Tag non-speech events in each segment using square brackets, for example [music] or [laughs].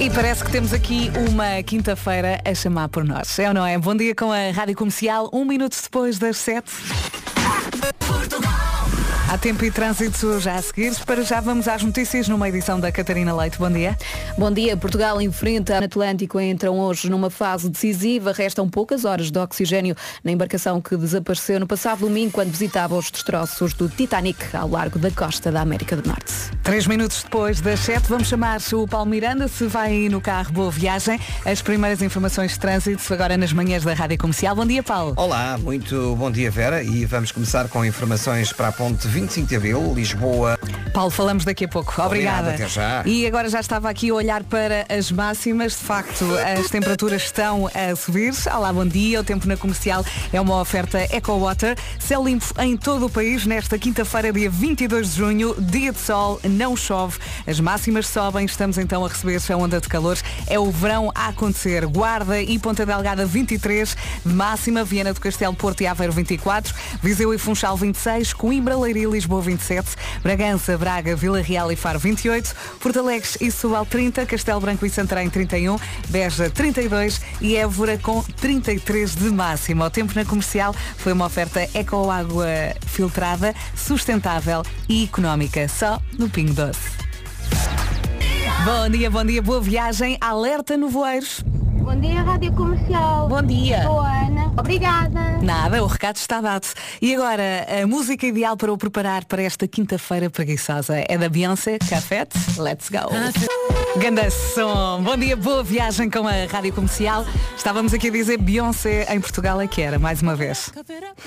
E parece que temos aqui uma quinta-feira a chamar por nós. É ou não é? Bom dia com a Rádio Comercial, um minuto depois das sete. Há tempo e trânsito já a seguir. Para já vamos às notícias numa edição da Catarina Leite. Bom dia. Bom dia. Portugal enfrenta o Atlântico entram hoje numa fase decisiva. Restam poucas horas de oxigênio na embarcação que desapareceu no passado domingo quando visitava os destroços do Titanic ao largo da costa da América do Norte. Três minutos depois das sete, vamos chamar o Paulo Miranda. Se vai no carro, boa viagem. As primeiras informações de trânsito agora nas manhãs da Rádio Comercial. Bom dia, Paulo. Olá, muito bom dia, Vera. E vamos começar com informações para a ponte 25 de Abril, Lisboa. Paulo, falamos daqui a pouco. Obrigada. Obrigado, até já. E agora já estava aqui a olhar para as máximas. De facto, as temperaturas estão a subir. Olá, bom dia. O tempo na comercial é uma oferta Eco Water. Céu limpo em todo o país nesta quinta-feira, dia 22 de junho. Dia de sol, não chove. As máximas sobem. Estamos então a receber a onda de calor. É o verão a acontecer. Guarda e Ponta Delgada 23 de máxima. Viana do Castelo, Porto e Aveiro 24. Viseu e Funchal 26. Coimbra, Leiria Lisboa 27. Bragança, Braga, Vila Real e Faro 28. Porto Alegre e Subal 30. Castelo Branco e Santarém 31. Beja 32 e Évora com 33 de máxima. O tempo na comercial foi uma oferta eco água filtrada, sustentável e económica. Só no Pingo Doce. Bom dia, bom dia, boa viagem. Alerta no voeiros. Bom dia, Rádio Comercial. Bom dia. Sou a Ana. Obrigada. Nada, o recado está dado. E agora, a música ideal para o preparar para esta quinta-feira preguiçosa é da Beyoncé, Cafete. Let's go. Ganda som. Bom dia, boa viagem com a Rádio Comercial. Estávamos aqui a dizer Beyoncé em Portugal é que era, mais uma vez.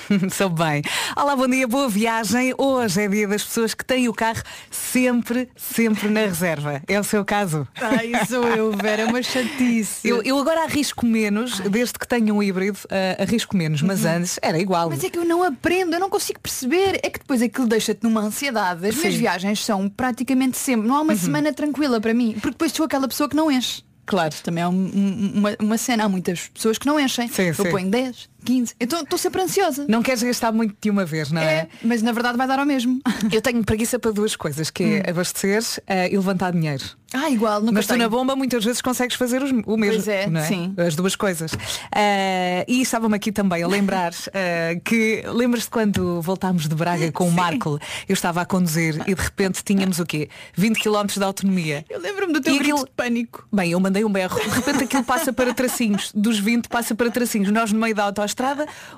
[laughs] Sou bem. Olá, bom dia, boa viagem. Hoje é dia das pessoas que têm o carro sempre, sempre na reserva. É o seu caso? Ai, sou eu, Vera, é uma chatice. Eu, eu agora arrisco menos, desde que tenho um híbrido, uh, arrisco menos, mas antes era igual. Mas é que eu não aprendo, eu não consigo perceber. É que depois aquilo deixa-te numa ansiedade. As minhas Sim. viagens são praticamente sempre. Não há uma semana tranquila para mim. Porque depois sou aquela pessoa que não enche. Claro. Também é um- uma, uma cena. Há muitas pessoas que não enchem. Sim, eu sim. ponho 10, 15. Então estou sempre ansiosa. Não queres gastar muito de uma vez, não é? É, mas na verdade vai dar ao mesmo. Eu tenho preguiça para duas coisas, que é abastecer eh, e levantar dinheiro. Ah, igual, nunca Mas tu na bomba muitas vezes consegues fazer os- o mesmo. Pois é, é? sim. As duas coisas. Eh, e estava-me aqui também a lembrar [laughs] eh, que lembras-te quando voltámos de Braga com o Marco, eu estava a conduzir e de repente tínhamos o quê? 20 km de autonomia. Eu lembro-me do teu E grito aquilo- de pânico. Bem, eu mandei um berro, de repente aquilo passa para tracinhos, dos 20 passa para tracinhos. Nós no meio da autoestrada,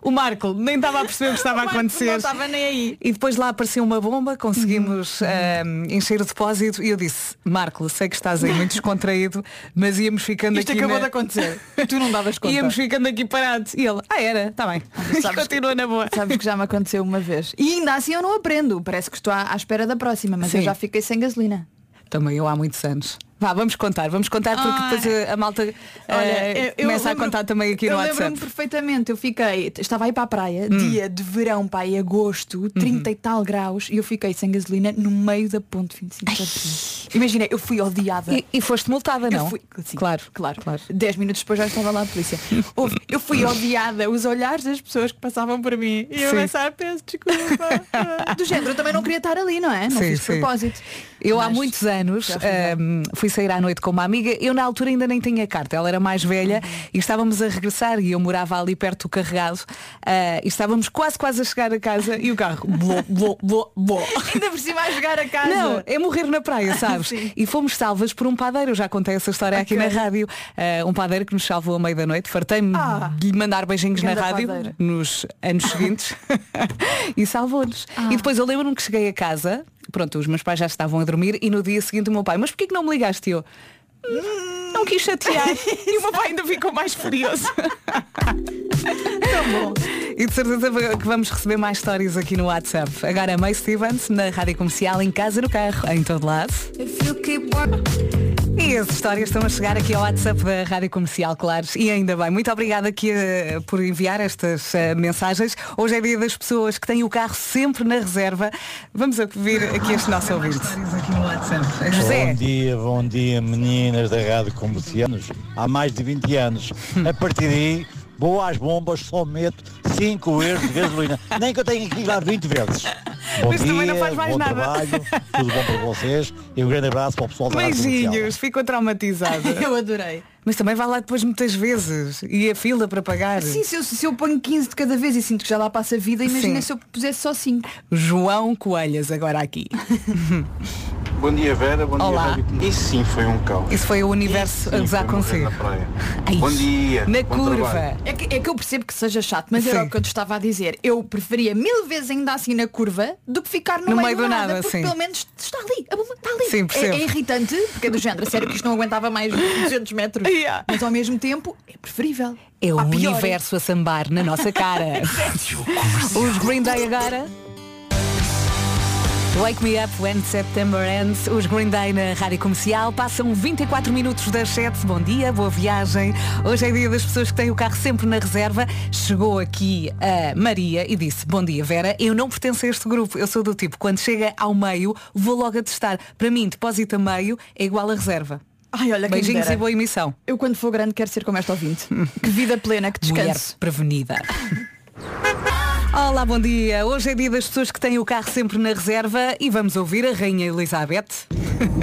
o Marco nem estava a perceber o que estava a [laughs] acontecer. não estava nem aí. E depois lá apareceu uma bomba, conseguimos ahm, encher o depósito e eu disse, Marco, sei que estás aí muito [laughs] descontraído, mas íamos ficando Isto aqui. acabou na- de acontecer. [laughs] Tu não davas conta. Íamos ficando aqui parados. E ele, ah era, está bem. Sabes continua na boa. Sabes que já me aconteceu uma vez. E ainda assim eu não aprendo. Parece que estou à, à espera da próxima, mas Sim. eu já fiquei sem gasolina. Também eu há muitos anos. Vá, vamos contar, vamos contar porque Ah, depois a, a malta eh, começa a contar também aqui eu no lembro-me WhatsApp. perfeitamente, eu fiquei, estava aí para a praia, Hum. dia de verão, em agosto, 30 e tal graus, e eu fiquei sem gasolina no meio da ponte 25 de Abril. Imagina, eu fui odiada. E, e foste multada, não? Eu fui, sim, Claro, claro, claro. Dez minutos depois já estava lá a polícia. [laughs] Houve- eu fui odiada, os olhares das pessoas que passavam por mim. E eu Sim. pensava, peço desculpa. [laughs] Do género, eu também não queria estar ali, não é? Não Sim, fiz sim. propósito. Eu há muitos anos fui lá. ahm, fui sair à noite com uma amiga. Eu na altura ainda nem tinha carta. Ela era mais velha e estávamos a regressar e eu morava ali perto do carregado. ah, e estávamos quase quase a chegar a casa e o carro. Blô, blô, blô, blô. Ainda por cima a jogar a casa. Não, é morrer na praia, sabes? [laughs] E fomos salvas por um padeiro. Eu já contei essa história aqui Ok. na rádio. Ah, um padeiro que nos salvou à meia da noite. Fartei-me Ah. de lhe mandar beijinhos na rádio nos anos seguintes [laughs] [laughs] e salvou-nos. Ah. E depois eu lembro-me que cheguei a casa, pronto, os meus pais já estavam a dormir e no dia seguinte o meu pai, mas porquê que não me ligaste? Eu, "Hum, não quis chatear. [laughs] e o meu pai ainda ficou mais furioso. [laughs] Tão bom. E de certeza que vamos receber mais histórias aqui no WhatsApp. Agora a May Stevens, na Rádio Comercial, em casa, no carro, em todo lado. E as histórias estão a chegar aqui ao WhatsApp da Rádio Comercial, claro. E ainda bem. Muito obrigada aqui eh, por enviar estas eh, mensagens. Hoje é dia das pessoas que têm o carro sempre na reserva. Vamos ouvir aqui este nosso ouvinte. José. Bom dia, bom dia meninas da Rádio Comercial. Há mais de 20 anos. A partir daí, vou às bombas, só meto 5 euros de gasolina. Nem que eu tenha que ir lá 20 vezes. Bom Mas dia, também não faz mais bom nada. trabalho, tudo bom para vocês e um grande abraço para o pessoal da. Beijinhos, ficou traumatizada. [laughs] Eu adorei. Mas também vai lá depois muitas vezes. E a fila para pagar. Sim, se eu, se eu ponho 15 de cada vez e sinto que já lá passa a vida, imagina Sim. se eu pusesse só 5. João Coelhas agora aqui. [laughs] Bom dia Vera, bom Olá. dia Rádio Comercial. Isso sim foi um caos. Isso foi o universo a Sim, gozar foi morrer consigo. Ai, Bom dia. Na bom curva. É que, é que eu percebo que seja chato, mas Sim. era o que eu te estava a dizer. Eu preferia mil vezes ainda assim na curva do que ficar no, No meio, meio do nada, nada, porque sim. pelo menos está ali, a bomba está ali. Sim, é, percebo. é irritante, porque é do género, a sério que isto não aguentava mais 200 metros. Yeah. Mas ao mesmo tempo é preferível. É o pior. universo a sambar na nossa cara. [laughs] Os Green Day agora. Wake Me Up When September Ends. Os Green Day na Rádio Comercial. Passam 24 minutos das 7. Bom dia, boa viagem. Hoje é dia das pessoas que têm o carro sempre na reserva. Chegou aqui a Maria e disse, bom dia Vera, eu não pertenço a este grupo. Eu sou do tipo, quando chega ao meio, vou logo a testar. Para mim, depósito a meio é igual a reserva. Ai, olha Beijinhos e boa emissão. Eu quando for grande quero ser como esta ouvinte. que vida plena, que Mulher descanso. prevenida. [laughs] Olá, bom dia. Hoje é dia das pessoas que têm o carro sempre na reserva e vamos ouvir a Rainha Elizabeth.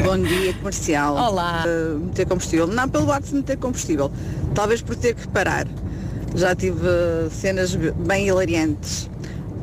Bom dia, comercial. Olá. Uh, meter combustível. Não pelo facto de meter combustível. Talvez por ter que parar. Já tive uh, cenas bem hilariantes.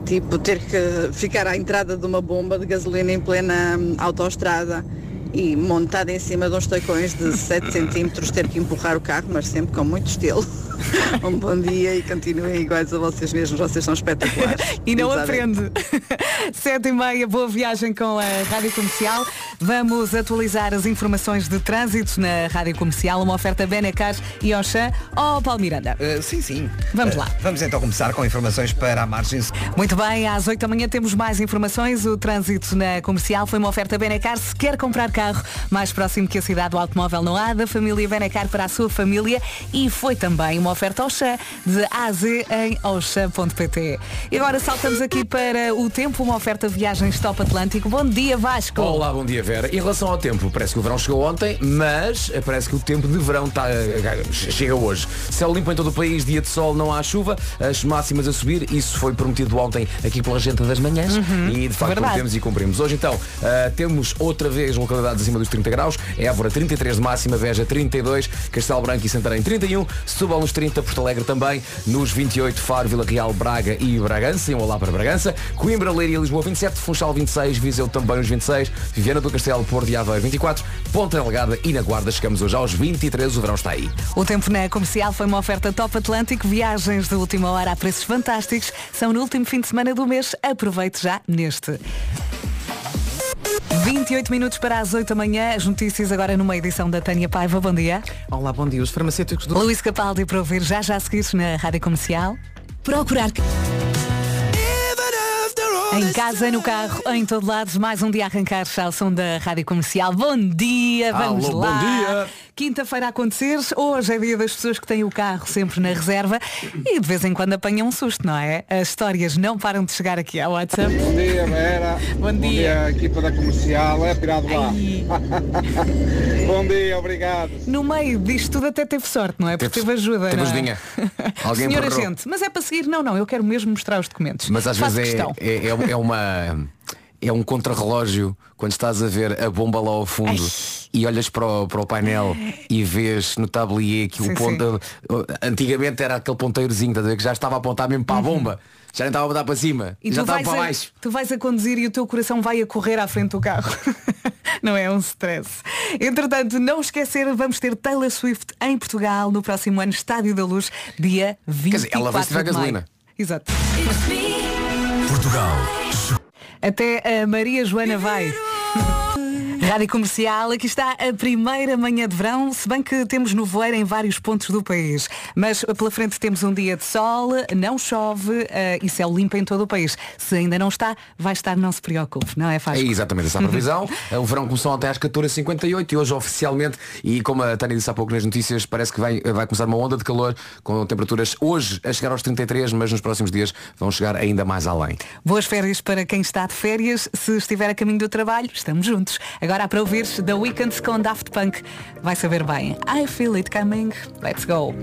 Tipo, ter que ficar à entrada de uma bomba de gasolina em plena hum, autoestrada e montada em cima de uns tacões de 7 centímetros ter que empurrar o carro, mas sempre com muito estilo. [laughs] [laughs] um bom dia e continuem iguais a vocês mesmos. Vocês são espetaculares. [laughs] E não aprende. [laughs] Sete e meia, boa viagem com a Rádio Comercial. Vamos atualizar as informações de trânsito na Rádio Comercial. Uma oferta Benecar e Oxã. Oh, Paulo Miranda. Uh, sim, sim. Vamos Uh, lá. Vamos então começar com informações para a margem. Muito bem, às 8 da manhã temos mais informações. O trânsito na comercial foi uma oferta Benecar. Se quer comprar carro mais próximo que a cidade do automóvel não há, da família Benecar para a sua família. E foi também uma oferta Oxã, de A a Z em oxã.pt. E agora saltamos aqui para o tempo, uma oferta viagens Top Atlântico. Bom dia, Vasco. Olá, bom dia Vera. Em relação ao tempo, parece que o verão chegou ontem, mas parece que o tempo de verão tá, eh, chega hoje. Céu limpo em todo o país, dia de sol, não há chuva, as máximas a subir, isso foi prometido ontem aqui pela gente das manhãs e de facto verdade. prometemos e cumprimos. Hoje então eh, temos outra vez localidades acima dos 30 graus, Évora 33 de máxima, Veja 32, Castelo Branco e Santarém 31, Setúbal nos 30, Porto Alegre também, nos 28 Faro, Vila Real, Braga e Bragança, e um olá para Bragança, Coimbra, Leiria e Lisboa 27, Funchal 26, Viseu também nos 26, Viana do Castelo, Porto e Aveiro 24, Ponta Delgada e na Guarda chegamos hoje aos 23, o verão está aí. O tempo na comercial foi uma oferta Top Atlântico, viagens de última hora a preços fantásticos. São no último fim de semana do mês. Aproveite já neste. 28 minutos para as 8 da manhã. As notícias agora numa edição da Tânia Paiva. Bom dia. Olá, bom dia. Os farmacêuticos do Luís Capaldi para ouvir já já a seguir na Rádio Comercial. Procurar. Em casa, no carro, em todo lado, mais um dia a arrancar ao som da Rádio Comercial. Bom dia, vamos Alô, bom lá. dia. Quinta-feira a acontecer, hoje é dia das pessoas que têm o carro sempre na reserva e de vez em quando apanham um susto, não é? As histórias não param de chegar aqui ao WhatsApp. Bom dia, Vera. Bom dia. equipa da comercial. É pirado lá. [laughs] Bom dia, obrigado. No meio disto tudo até teve sorte, não é? Porque teve ajuda. Teve não é? ajudinha. [laughs] Alguém Senhor empurrou. agente, mas é para seguir? Não, não, eu quero mesmo mostrar os documentos. Mas às Faço vezes é, questão. é, é- é uma. É um contrarrelógio quando estás a ver a bomba lá ao fundo e olhas para o, para o painel e vês no tablier que Sim, o ponto. Antigamente era aquele ponteirozinho, estás a ver, que já estava a apontar mesmo para a bomba. Já nem estava a apontar para cima. Uhum. E já estava para a, baixo. tu vais a conduzir e o teu coração vai a correr à frente do carro. [laughs] não é um stress. Entretanto, não esquecer, vamos ter Taylor Swift em Portugal no próximo ano, Estádio da Luz, dia 24 dizer, ela vai se tiver de maio. gasolina. Exato. Portugal. Até a Maria Joana vai. Rádio Comercial, aqui está a primeira manhã de verão, se bem que temos nevoeiro em vários pontos do país. Mas pela frente temos um dia de sol, não chove eh, e céu limpo em todo o país. Se ainda não está, vai estar, não se preocupe, não é É fácil. exatamente essa a previsão. [laughs] o verão começou até às 14h58 e hoje oficialmente, e como a Tânia disse há pouco nas notícias, parece que vai, vai começar uma onda de calor com temperaturas hoje a chegar aos 33, mas nos próximos dias vão chegar ainda mais além. Boas férias para quem está de férias. Se estiver a caminho do trabalho, estamos juntos. Agora para ouvir The Weeknd com Daft Punk. Vai saber bem. I feel it coming. Let's go.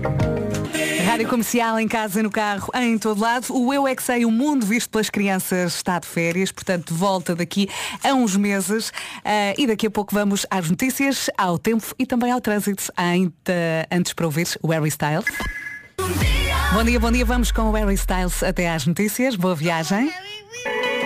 Rádio Comercial em casa, no carro, em todo lado. O Eu é que sei, o mundo visto pelas crianças está de férias, portanto volta daqui a uns meses. Ah, e daqui a pouco vamos às notícias, ao tempo e também ao trânsito. Ainda antes para ouvir o Harry Styles. Bom dia, bom dia. Vamos com o Harry Styles até às notícias. Boa viagem.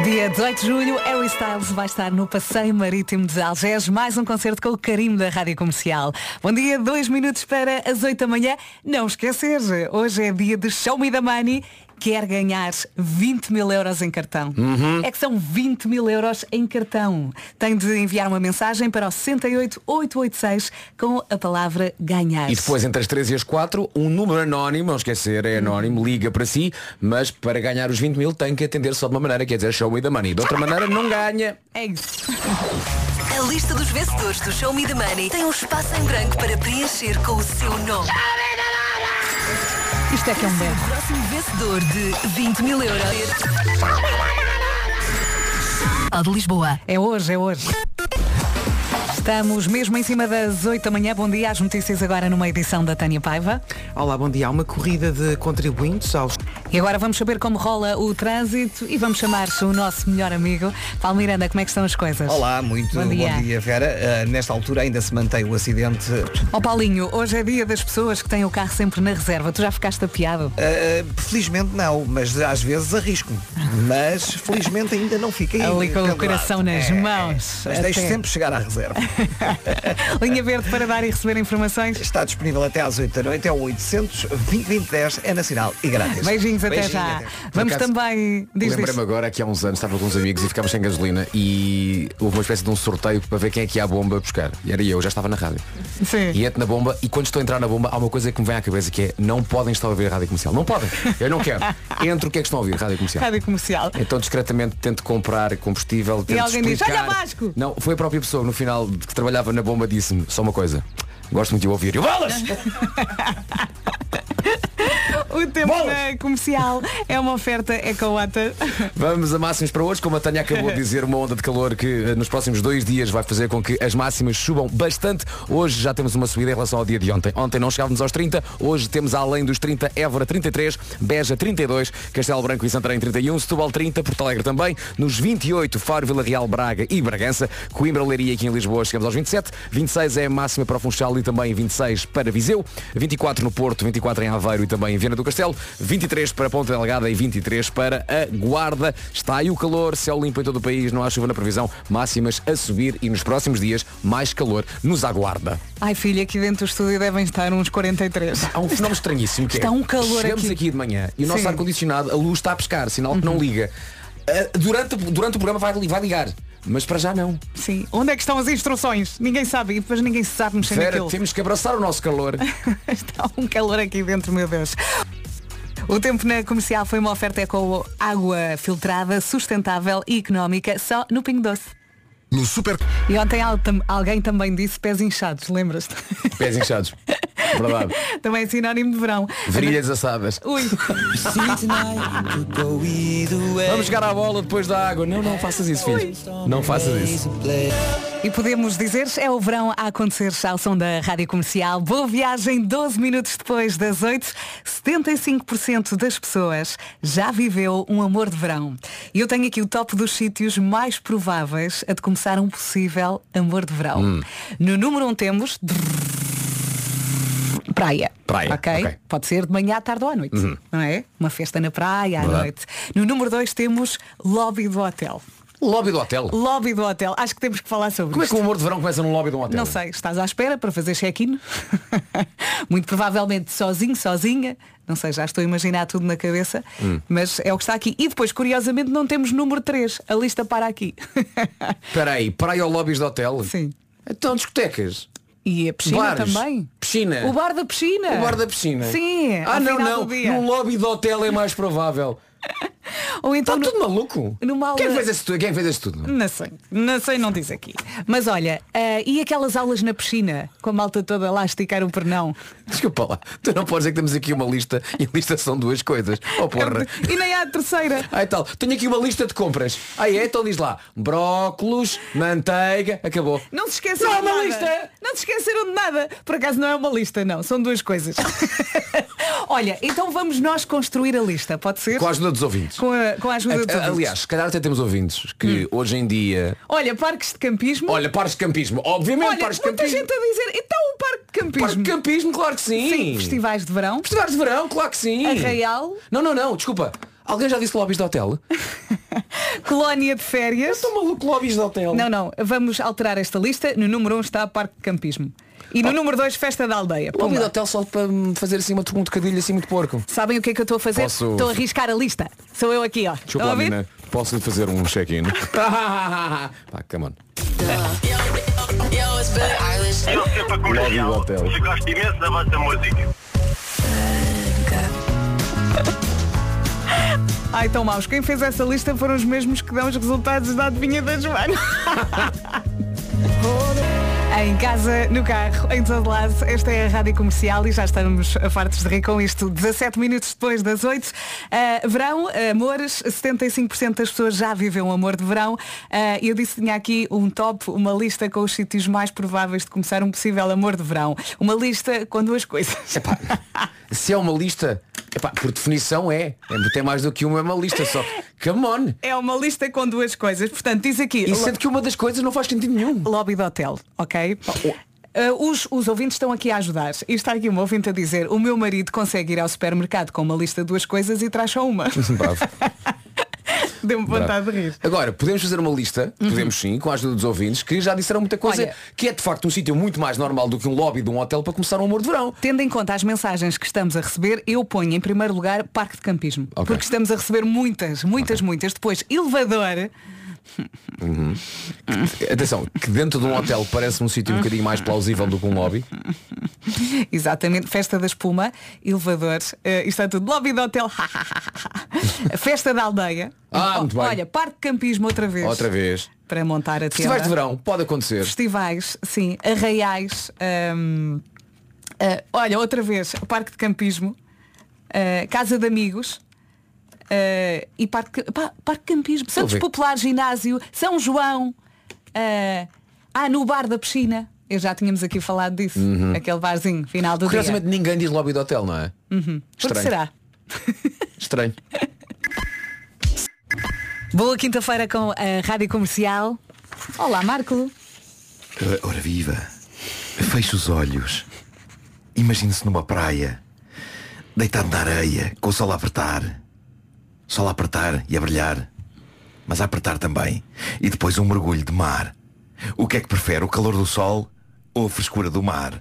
Dia 18 de julho, Harry Styles vai estar no Passeio Marítimo de Algés, mais um concerto com o carimbo da Rádio Comercial. Bom dia, dois minutos para as 8 da manhã. Não esquecer, hoje é dia de Show Me the Money. Quer ganhar 20 mil euros em cartão. É que são 20 mil euros em cartão. Tem de enviar uma mensagem para o 68886 com a palavra ganhar. E depois entre as 3 e as 4, um número anónimo, não esquecer, é anónimo, liga para si, mas para ganhar os 20 mil tem que atender só de uma maneira, quer dizer, show me the money. De outra maneira não ganha. É isso. A lista dos vencedores do Show Me the Money tem um espaço em branco para preencher com o seu nome. Isto é que é um belo. O próximo vencedor de 20 mil euros. Ao de Lisboa. É hoje, é hoje. Estamos mesmo em cima das 8 da manhã. Bom dia. As notícias agora numa edição da Tânia Paiva. Olá, bom dia. Há uma corrida de contribuintes aos. E agora vamos saber como rola o trânsito e vamos chamar o nosso melhor amigo. Paulo Miranda, como é que estão as coisas? Olá, muito Bom bom dia. dia, Vera. Ah, nesta altura ainda se mantém o acidente. Ó Paulinho, hoje é dia das pessoas que têm o carro sempre na reserva. Tu já ficaste apiado? Ah, felizmente não, mas às vezes arrisco-me. Mas felizmente ainda não fiquei Ali com o coração nas É, mãos. Mas deixo Até. sempre chegar à reserva. [laughs] Linha verde para dar e receber informações. Está disponível até às 8 da noite, é o 800 2010 é nacional e grátis. Beijinhos até Beijinho, já. até. Vamos acaso, também. Diz, diz. Lembrei-me agora que há uns anos estava com uns amigos e ficámos sem gasolina e houve uma espécie de um sorteio para ver quem é que ia à bomba buscar. E era eu, já estava na rádio. Sim. E entro na bomba e quando estou a entrar na bomba há uma coisa que me vem à cabeça que é não podem estar a ouvir a rádio comercial. Não podem. Eu não quero. Entro o que é que estão a ouvir, rádio comercial. Rádio comercial. Então discretamente tento comprar combustível. tento alguém diz, explicar. "Olha, Vasco!" Não, foi a própria pessoa no final que trabalhava na bomba disse-me só uma coisa. Gosto muito de ouvir. Eu, bolas! [laughs] [laughs] O tempo comercial é uma oferta EcoWater. Vamos a máximas para hoje. Como a Tânia acabou de dizer, uma onda de calor que eh, nos próximos dois dias vai fazer com que as máximas subam bastante. Hoje já temos uma subida em relação ao dia de ontem. Ontem não chegávamos aos 30, hoje temos além dos 30, Évora 33, Beja 32, Castelo Branco e Santarém 31, Setúbal 30, Porto Alegre também, nos 28, Faro, Vila Real, Braga e Bragança, Coimbra, Leiria aqui em Lisboa chegamos aos 27, 26 é a máxima para o Funchal e também 26 para Viseu, 24 no Porto, 24 em Aveiro e também em Viana do Castelo, 23 para Ponta Delgada e 23 para a Guarda. Está aí o calor, céu limpo em todo o país, não há chuva na previsão, máximas a subir e nos próximos dias mais calor nos aguarda. Ai filha, aqui dentro do estúdio devem estar uns 43. Há um fenómeno estranhíssimo que Está é, um calor Chegamos aqui. aqui. de manhã e o nosso. Uhum. ar-condicionado, a luz está a pescar, sinal que não liga. Ah, durante, durante o programa vai, vai ligar, mas para já não. Sim. Onde é que estão as instruções? Ninguém sabe e depois ninguém se sabe mexer Vera, naquilo. temos que abraçar o nosso calor. [laughs] Está um calor aqui dentro, meu Deus. O tempo na comercial foi uma oferta com água filtrada, sustentável e económica, só no Pingo Doce. No Super. E ontem alguém também disse pés inchados, lembras-te? Pés inchados. [laughs] Verdade. [laughs] também é sinónimo de verão. Virilhas assadas. Ui. Vamos chegar à bola depois da água. Não, não faças isso, filho. Não faças isso. E podemos dizer, é o verão a acontecer ao som da Rádio Comercial. Boa viagem, 12 minutos depois das 8. 75% das pessoas já viveu um amor de verão. E eu tenho aqui o top dos sítios mais prováveis a de começar um possível amor de verão. Hum. No número 1 temos... Praia. Praia, ok? Pode ser de manhã à tarde ou à noite. Uhum. Não é? Uma festa na praia à Verdade. noite. No número 2 temos lobby do hotel. Lobby do hotel. Lobby do hotel. Acho que temos que falar sobre Como é isto. que o amor de verão começa num lobby de um hotel? Não sei, estás à espera para fazer check-in? [laughs] Muito provavelmente sozinho, sozinha. Não sei, já estou a imaginar tudo na cabeça, Hum. mas é o que está aqui. E depois, curiosamente, não temos número 3. A lista para aqui. [laughs] Espera aí, praia ou lobbies de hotel? Sim. Então discotecas. E a piscina Bares. também. Piscina. O bar da piscina. O bar da piscina. Sim. Ah, não, não. do. Num lobby de hotel é mais provável. [laughs] [laughs] Ou então Está tudo maluco. numa aula... Quem fez tudo? Quem fez isso tudo? Não sei, não sei, não diz aqui. Mas olha, eh, e aquelas aulas na piscina, com a malta toda lá a esticar o pernão? Desculpa lá. Tu não podes dizer que temos aqui uma lista e a lista são duas coisas. Oh porra. [laughs] E nem há a terceira. Ai tal, tenho aqui uma lista de compras. Aí é, então diz lá. Brócolos, manteiga, acabou. Não se esqueceram Não é de uma nada. lista. Não se esqueceram de nada. Por acaso não é uma lista, não. São duas coisas. [laughs] Olha, então vamos nós construir a lista, pode ser? Com a ajuda dos ouvintes. Com a, com a ajuda ouvintes. Aliás, se calhar até temos ouvintes que hoje em dia. Olha, parques de campismo. Olha, pares de campismo. Obviamente, Olha, pares de muita campismo. gente a dizer, então o parque de campismo. Parque de campismo, claro que sim. Sim, festivais de verão. Festivais de verão, claro que sim. Arraial. Não, não, não, desculpa. Alguém já disse lobbies de hotel? [laughs] Colónia de férias. Estou maluco, lobbies de hotel. Não, não, vamos alterar esta lista. No número 1 um está Parque de Campismo. E no número 2, Festa da Aldeia. Pumba. hotel só para me fazer assim uma um trocadilho assim muito porco. Sabem o que é que eu estou a fazer? Posso- Estou a arriscar a lista. Sou eu aqui, ó. Estão Desculpa a lá, ouvir? menina. Posso lhe fazer um check-in? [laughs] Pá, come on. Eu sempre a comercial. Lobby do hotel. Eu gosto imenso da vossa música. Ai, tão maus. Quem fez essa lista foram os mesmos que dão os resultados da adivinha da Joana. [laughs] [laughs] Em casa, no carro, em todo lado, esta é a Rádio Comercial e já estamos fartos de rir com isto. 17 minutos depois das 8. Ah, verão, amores, 75% das pessoas já vivem um amor de verão. Ah, eu disse que tinha aqui um top, uma lista com os sítios mais prováveis de começar um possível amor de verão. Uma lista com duas coisas. [laughs] Se é uma lista, epá, por definição é. é. Tem mais do que uma, é uma lista só. Come on. É uma lista com duas coisas. Portanto, diz aqui. E sendo que uma das coisas não faz sentido nenhum. Lobby de hotel, ok? Uh, os, os ouvintes estão aqui a ajudar. E está aqui um ouvinte a dizer, o meu marido consegue ir ao supermercado com uma lista de duas coisas e traz só uma. Bravo. [laughs] Deu-me vontade de rir. Agora, podemos fazer uma lista, podemos sim, com a ajuda dos ouvintes, que já disseram muita coisa, Olha- que é de facto um sítio muito mais normal do que um lobby de um hotel para começar um amor de verão. Tendo em conta as mensagens que estamos a receber, eu ponho em primeiro lugar parque de campismo. Ok. Porque estamos a receber muitas, muitas, muitas. Depois, elevador. Uhum. Atenção, que dentro de um hotel parece um sítio um bocadinho mais plausível do que um lobby. Exatamente, festa da espuma, elevador, eh, isto é tudo, lobby de hotel, [laughs] festa da aldeia. Ah, muito bem. Olha, parque de campismo outra vez. Outra vez. Para montar a tenda. Festivais de verão, pode acontecer. Festivais, sim, arraiais. hum, ah, olha, outra vez, parque de campismo, ah, casa de amigos. Ah, e parque, pá, parque campismo, Santos ver. Popular, ginásio, São João, ah, ah, no bar da piscina. Eu já tínhamos aqui falado disso, Uhum. aquele barzinho, final do dia. Curiosamente ninguém diz lobby de hotel, não é? Uhum. Por que Estranho. será? Estranho. [laughs] Boa quinta-feira com a Rádio Comercial. Olá, Marco. Ora, ora viva. Feche os olhos. Imagine-se numa praia. Deitado na areia, com o sol a apertar. Sol a apertar e a brilhar. Mas a apertar também. E depois um mergulho de mar. O que é que prefere, o calor do sol ou a frescura do mar?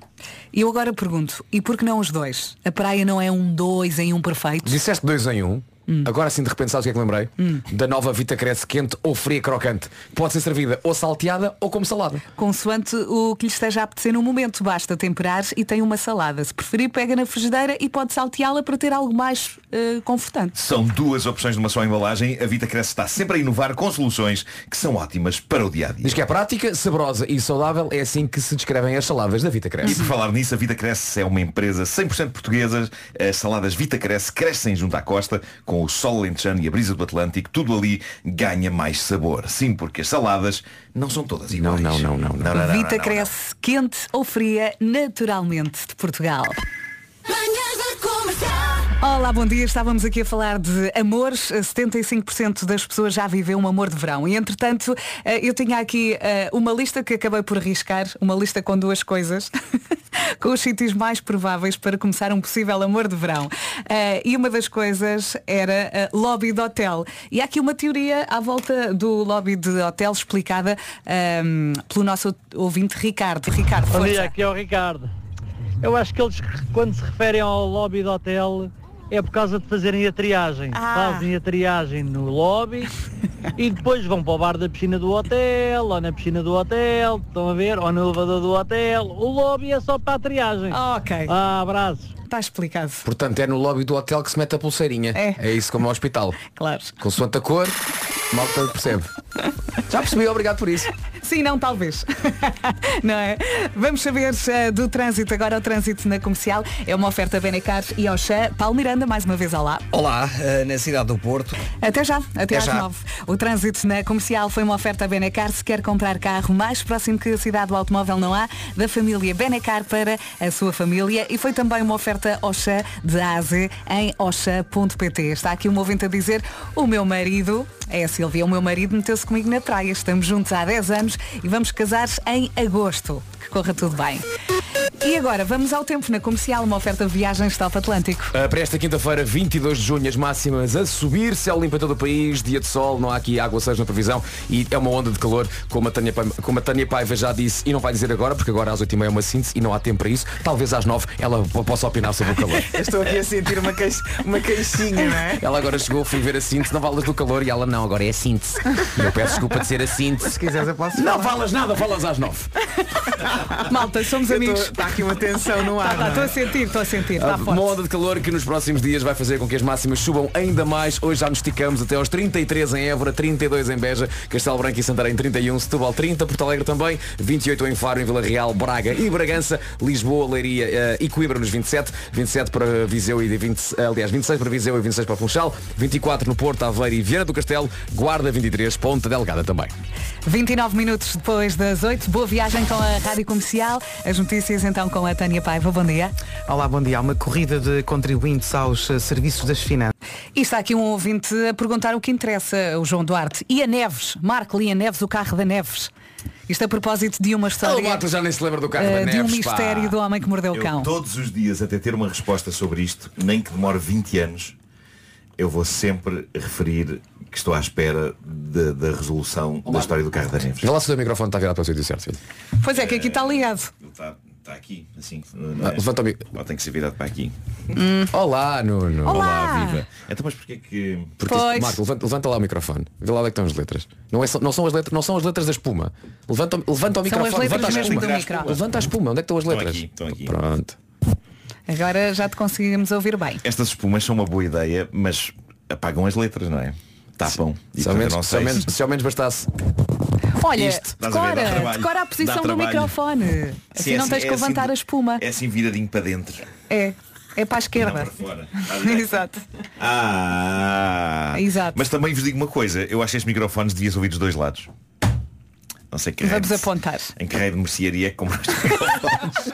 E eu agora pergunto, e por que não os dois? A praia não é um dois em um perfeito? Disseste dois em um. Agora assim de repente sabes o que é que lembrei? Hum. Da nova Vita Cresce quente ou fria crocante. Pode ser servida ou salteada ou como salada. Consoante o que lhe esteja a apetecer no momento, basta temperar e tem uma salada. Se preferir, pega na frigideira e pode salteá-la para ter algo mais eh, confortante. São duas opções numa só embalagem. A Vita Cresce está sempre a inovar com soluções que são ótimas para o dia a dia. Diz que é prática, saborosa e saudável. É assim que se descrevem as saladas da Vita E Cresce. por falar nisso, a Vita Cresce é uma empresa 100% portuguesa. As saladas Vita Cresce crescem junto à costa, com o sol alentejano e a brisa do Atlântico. Tudo ali ganha mais sabor. Sim, porque as saladas não são todas iguais. não, não, não, não. Vita cresce quente ou fria, naturalmente de Portugal. Olá, bom dia. Estávamos aqui a falar de amores. 75% das pessoas já viveu um amor de verão. E, entretanto, eh, eu tinha aqui eh, uma lista que acabei por arriscar, uma lista com duas coisas, [laughs] com os sítios mais prováveis para começar um possível amor de verão. Eh, E uma das coisas era lobby de hotel. E há aqui uma teoria à volta do lobby de hotel explicada ehm, pelo nosso ouvinte Ricardo. Ricardo, Bom dia, força. aqui é o Ricardo. Eu acho que eles, quando se referem ao lobby do hotel, é por causa de fazerem a triagem. Ah. Fazem a triagem no lobby e depois vão para o bar da piscina do hotel, ou na piscina do hotel, estão a ver, ou no elevador do hotel. O lobby é só para a triagem. ok. Ah, abraços. Está explicado. Portanto, é no lobby do hotel que se mete a pulseirinha. É, isso como ao hospital. Claro. Consoante a cor, malta percebe. [laughs] Já percebi, obrigado por isso. Sim, não, talvez. [laughs] não é? Vamos saber eh, do trânsito agora. O trânsito na comercial é uma oferta Benecar e Oxã. Paulo Miranda, mais uma vez, olá. Olá, eh, na cidade do Porto. Até já, até, Até às já. nove. O trânsito na comercial foi uma oferta Benecar. Se quer comprar carro mais próximo que a cidade do automóvel não há, da família Benecar para a sua família. E foi também uma oferta Oxã de A a Z em oxa.pt. Está aqui um ouvinte a dizer, o meu marido, é a Silvia, o meu marido meteu-se comigo na praia. Estamos juntos há 10 anos e vamos casar em agosto. Que corra tudo bem. E agora, vamos ao tempo na comercial, uma oferta de viagens Top Atlântico. Uh, para esta quinta-feira, 22 de junho, as máximas a subir, céu limpo em todo o país, dia de sol, não há aqui água seja na previsão e é uma onda de calor, como a Tânia, Pa- como a Tânia Paiva já disse e não vai dizer agora, porque agora às 8h30 é uma síntese e não há tempo para isso. Talvez às 9 ela po- possa opinar sobre o calor. [laughs] Eu estou aqui a sentir uma, queix, uma queixinha, não é? Ela agora chegou, fui ver a síntese, não falas do calor e ela não, agora é a síntese. E eu peço desculpa de ser a síntese. Se quiseres eu posso Não falas nada, falas às 9. [laughs] Malta, somos amigos. Está aqui uma tensão no ar. Tá, tá, não é? Estou a sentir, estou a sentir. Ah, forte. Uma onda de calor que nos próximos dias vai fazer com que as máximas subam ainda mais. Hoje já nos esticamos até aos 33 em Évora, 32 em Beja, Castelo Branco e Santarém 31, Setúbal 30, Porto Alegre também, 28 em Faro, em Vila Real, Braga e Bragança, Lisboa, Leiria eh, e Coimbra nos 27, 27 para Viseu e 20, aliás, 26 para Viseu e 26 para Funchal, 24 no Porto, Aveiro e Viana do Castelo, Guarda 23, Ponta Delgada também. 29 minutos depois das 8, boa viagem com a Rádio Comercial. As notícias então com a Tânia Paiva. Bom dia. Olá, bom dia. Uma corrida de contribuintes aos eh, serviços das finanças. E está aqui um ouvinte a perguntar o que interessa, o João Duarte. E a Neves? Marco Lia Neves, o carro da Neves. Isto a propósito de uma história. O Marco já nem se lembra do carro eh, da de um Neves, pá. mistério do homem que mordeu o Eu cão. todos os dias até ter uma resposta sobre isto, nem que demore 20 anos, eu vou sempre referir que estou à espera da- da resolução da história do carro da Neves. Vê lá se o teu microfone está virado para o sítio certo, filho. Pois é, que aqui está ligado. Está, está aqui, assim. Ah, levanta o tem que ser virado para aqui. Olá, Nuno. Olá. viva. Então, mas porquê que. Porque isto- Marco, levanta, levanta lá o microfone. Vê lá onde é que estão as letras. Não, é só- não são, as letras, não são as letras da espuma. Levanta, o- levanta o São as microfone. letras Levanta a mesmo espuma. do micro. Levanta a espuma. Onde é que estão as Estão letras? aqui, estão aqui. Pronto. Agora já te conseguimos ouvir bem. Estas espumas são uma boa ideia, mas apagam as letras, não é? Tapam. E Se ao menos, não se ao menos, se- ao menos bastasse. Olha, Isto, estás a ver, decora, decora a posição do microfone. Sim, Assim é não assim- tens que é assim levantar a espuma. É assim viradinho para dentro. É, é para a esquerda. para? Exato. Ah, Exato. Mas também vos digo uma coisa, eu acho que estes microfones deviam ouvir dos dois lados. Não sei que Vamos apontar. Em que raio de mercearia é estes [laughs] microfones.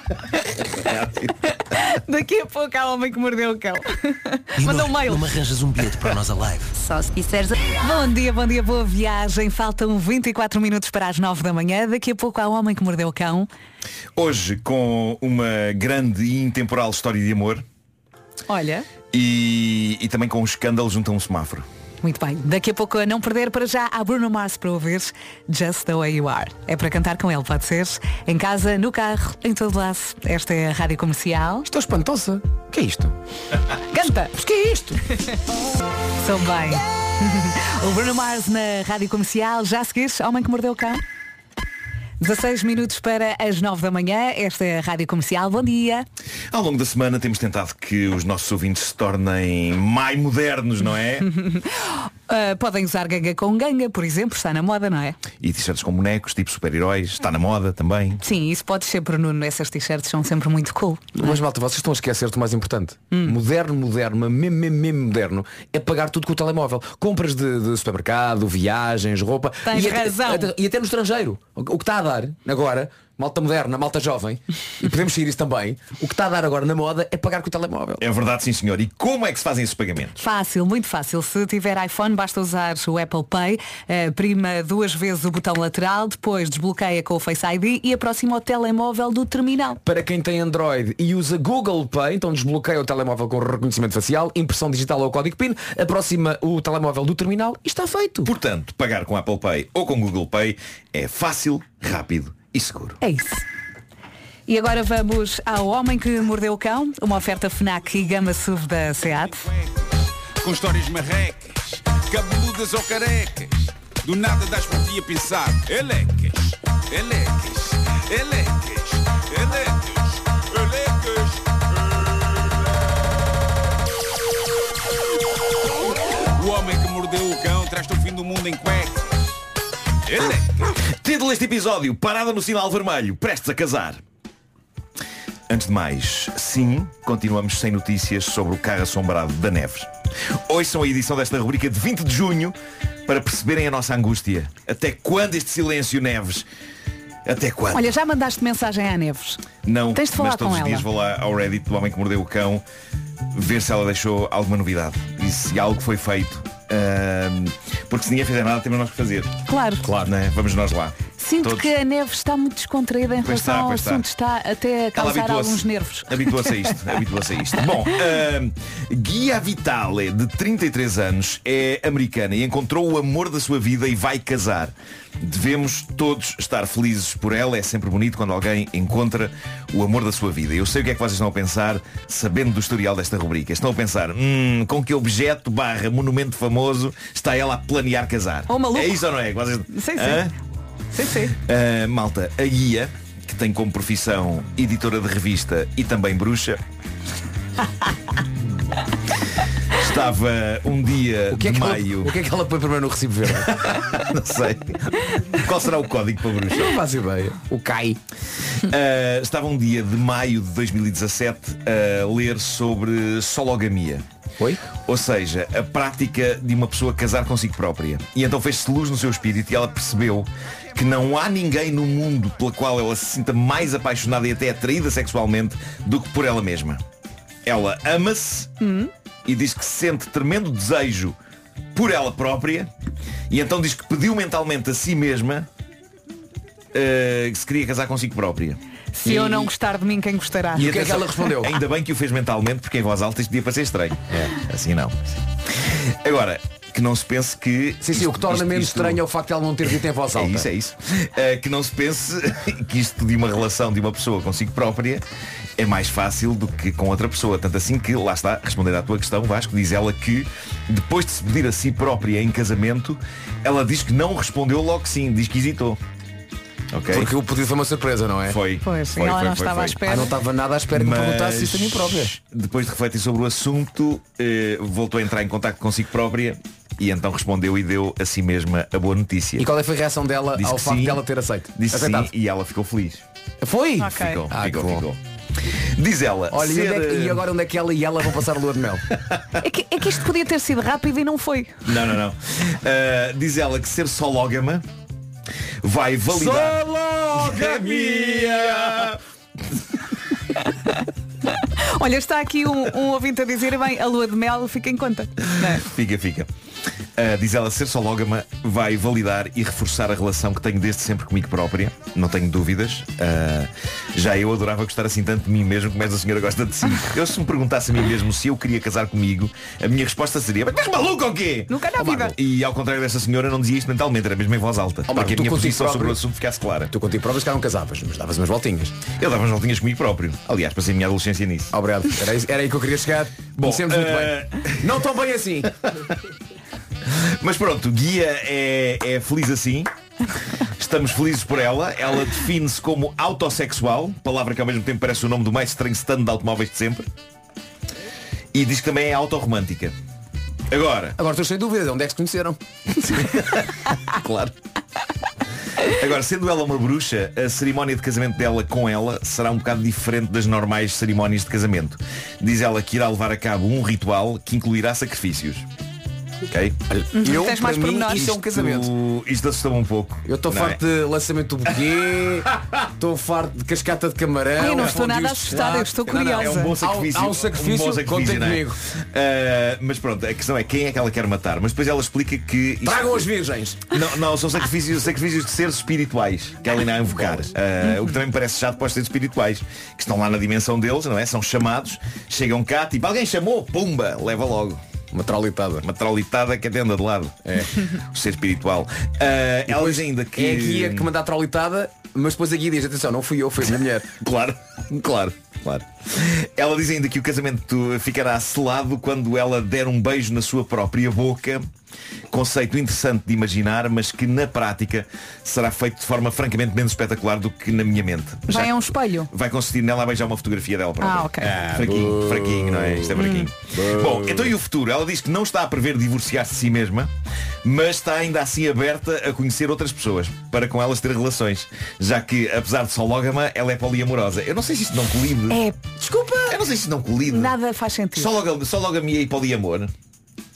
Daqui a pouco há homem que mordeu o cão. Manda um mail. Não me arranjas um bilhete para nós a live. Só se disseres. Bom dia, bom dia, boa viagem. Faltam 24 minutos para as 9 da manhã. Daqui a pouco há homem que mordeu o cão. Hoje com uma grande e intemporal história de amor Olha, e, e também com um escândalo junto a um semáforo. Muito bem. Daqui a pouco a não perder para já há Bruno Mars para ouvir Just the Way You Are. É para cantar com ele, pode ser? Em casa, no carro, em todo lado. Esta é a Rádio Comercial. Estou espantosa. O que é isto? [laughs] Canta! Mas que é isto? [laughs] São bem. [laughs] o Bruno Mars na Rádio Comercial. Já a seguir, Homem que Mordeu o Cão. 16 minutos para as 9 da manhã. Esta é a Rádio Comercial. Bom dia. Ao longo da semana temos tentado que os nossos ouvintes se tornem mais modernos, não é? Uh, [laughs] podem usar ganga com ganga, por exemplo, está na moda, não é? E t-shirts com bonecos, tipo super-heróis, está na moda também. Sim, isso pode ser para Nuno. Essas t-shirts são sempre muito cool. Mas malta, vocês estão a esquecer do mais importante. Moderno, moderno, mas mesmo, mesmo, mesmo moderno, é pagar tudo com o telemóvel. Compras de, de supermercado, viagens, roupa. Tens e até, razão. até- e até no estrangeiro. O, o que está a agora, malta moderna, malta jovem, e podemos sair isso também, o que está a dar agora na moda é pagar com o telemóvel. É verdade, sim senhor. E como é que se fazem esses pagamentos? Fácil, muito fácil. Se tiver iPhone, basta usar o Apple Pay, eh, prima duas vezes o botão lateral, depois desbloqueia com o Face ID e aproxima o telemóvel do terminal. Para quem tem Android e usa Google Pay, então desbloqueia o telemóvel com reconhecimento facial, impressão digital ou código PIN, aproxima o telemóvel do terminal e está feito. Portanto, pagar com Apple Pay ou com Google Pay é fácil, rápido e seguro. É isso. E agora vamos ao Homem que Mordeu o Cão, uma oferta FNAC e Gama SUV da SEAT. Com histórias marrecas, cabeludas ou carecas. Do nada das por ti a pensar. Elecas, elecas, elecas, elecas, elecas. O homem que mordeu o cão traz-te o fim do mundo em cuecas. Título deste episódio, parada no sinal vermelho, prestes a casar. Antes de mais, sim, continuamos sem notícias sobre o carro assombrado da Neves. Hoje são a edição desta rubrica de 20 de junho para perceberem a nossa angústia. Até quando este silêncio, Neves? Até quando? Olha, já mandaste mensagem à Neves. Não, Tens de falar mas todos com os dias ela. vou lá ao Reddit do Homem que Mordeu o Cão ver se ela deixou alguma novidade e se algo foi feito. Porque se ninguém fizer nada, temos nós que fazer. Claro. Claro, né? Vamos nós lá. Sinto Todos. que a Neves está muito descontraída em Pois relação está, ao está. assunto. Está até a causar habituou-se- alguns nervos. Habitua-se a isto, habitua-se a isto. Bom, [laughs] ahm, Guia Vitale, de 33 anos, é americana e encontrou o amor da sua vida e vai casar. Devemos todos estar felizes por ela. É sempre bonito quando alguém encontra o amor da sua vida. Eu sei o que é que vocês estão a pensar, sabendo do historial desta rubrica. Estão a pensar, hum, com que objeto barra monumento famoso está ela a planear casar? Maluco. É isso ou não é? Vocês... Sim, sim. Sim, sim. Uh, malta, a guia, que tem como profissão editora de revista e também bruxa, [laughs] estava um dia O que, é de que maio. ela, o que é que ela põe primeiro no recibo verde? [laughs] Não sei. Qual será o código para bruxa? Não faço ideia. O CAI. Uh, estava um dia de maio de 2017 a ler sobre sologamia. Oi? Ou seja, a prática de uma pessoa casar consigo própria. E então fez-se luz no seu espírito e ela percebeu que não há ninguém no mundo pela qual ela se sinta mais apaixonada e até atraída sexualmente do que por ela mesma. Ela ama-se e diz que sente tremendo desejo por ela própria e então diz que pediu mentalmente a si mesma eh, que se queria casar consigo própria. Se eu não gostar de mim, quem gostará? E atenção, Ainda bem que o fez mentalmente, porque em voz alta isto podia parecer estranho. É, assim não. Agora, que não se pense que. Sim, sim, o que torna menos estranho é o facto de ela não ter dito em voz alta. É isso, é isso. Eh, que não se pense [laughs] que isto de uma relação de uma pessoa consigo própria é mais fácil do que com outra pessoa. Tanto assim que, lá está, respondendo à tua questão, Vasco, diz ela que depois de se pedir a si própria em casamento, ela diz que não respondeu logo sim, diz que hesitou. Ok? Porque o pedido foi uma surpresa, não é? Foi. Pois, sim, ela não estava à espera. Ah, não estava nada à espera que me Mas perguntasse isso a mim própria. Depois de refletir sobre o assunto, eh, voltou a entrar em contato consigo própria e então respondeu e deu a si mesma a boa notícia. E qual é foi a reação dela Disse ao que facto sim, de ela ter aceito? Disse Aceitado. sim e ela ficou feliz. Foi? Ok. Ficou, Ah, ficou, que bom. ficou. Diz ela, Olha, e, ser, onde é que- e eh, agora onde é que ela e ela vão passar a lua de mel? [laughs] É que, é que isto podia ter sido rápido e não foi. Não, não, não. Eh, diz ela que ser sológama vai validar. Sologamia! [laughs] Olha, está aqui um, um ouvinte a dizer, bem, a lua de mel fica em conta. É? Fica, fica. Uh, diz ela, ser sológama vai validar e reforçar a relação que tenho desde sempre comigo própria. Não tenho dúvidas. Uh, já eu adorava gostar assim tanto de mim mesmo como esta senhora gosta de si. [laughs] Eu se me perguntasse a mim mesmo se eu queria casar comigo, a minha resposta seria, mas estás maluco ou quê? Nunca na Ó, vida. Marco, E ao contrário desta senhora não dizia isto mentalmente, era mesmo em voz alta. Marco, para que a minha posição sobre o próprio- assunto ficasse clara. Tu contigo provas que não casavas, mas davas umas voltinhas. Eu dava umas voltinhas comigo próprio. Aliás, passei a minha adolescência nisso. Obrigado. Era, era aí que eu queria chegar. Bom, Conhecemos muito eh, bem. Não tão bem assim. Mas pronto, Guia é, é feliz assim. Estamos felizes por ela. Ela define-se como autossexual, palavra que ao mesmo tempo parece o nome do mais estranho stand de automóveis de sempre. E diz que também é autorromântica. Agora, Agora estou sem dúvida. Onde é que se conheceram? [laughs] claro. Agora, sendo ela uma bruxa, a cerimónia de casamento dela com ela será um bocado diferente das normais cerimónias de casamento. Diz ela que irá levar a cabo um ritual que incluirá sacrifícios. Ok? Eu, Tens para mais mim, pormenores? isso é um casamento. Isto- assustou-me um pouco. Eu estou não farto é? de lançamento do buquê, [laughs] estou farto de cascata de camarão. Ai, eu não estou nada assustada, eu estou Não, não, curiosa. É um bom sacrifício. Há, há um sacrifício, bom sacrifício, contem não é? comigo. Ah, mas pronto, a questão é quem é que ela quer matar. Mas depois ela explica que. isto- Tragam as virgens. Não, não, são sacrifícios, sacrifícios de seres espirituais que ela ainda a invocar. Ah, o que também me parece chato para os seres espirituais, que estão lá na dimensão deles, não é? São chamados, chegam cá, tipo, alguém chamou, pumba, leva logo. Uma traulitada. Uma traulitada que até anda de lado. É. [laughs] O ser espiritual. Ah, ela diz ainda que. É a guia que manda a traulitada, Mas depois aqui diz, atenção, não fui eu, foi a minha mulher. [laughs] Claro, claro, claro. Ela diz ainda que o casamento ficará selado quando ela der um beijo na sua própria boca. Conceito interessante de imaginar, mas que na prática será feito de forma francamente menos espetacular do que na minha mente. Já Vai a um espelho. vai consistir nela a beijar uma fotografia dela própria. Ah, ok. fraquinho, fraquinho, não é? Isto é fraquinho. Bom, então e o futuro? Ela diz que não está a prever divorciar-se de si mesma, mas está ainda assim aberta a conhecer outras pessoas, para com elas ter relações. Já que, apesar de sológama, ela é poliamorosa. Eu não sei se isto não colide. É, Desculpa! Eu não sei se isto não colide. nada faz sentido. Só Sologamia e poliamor.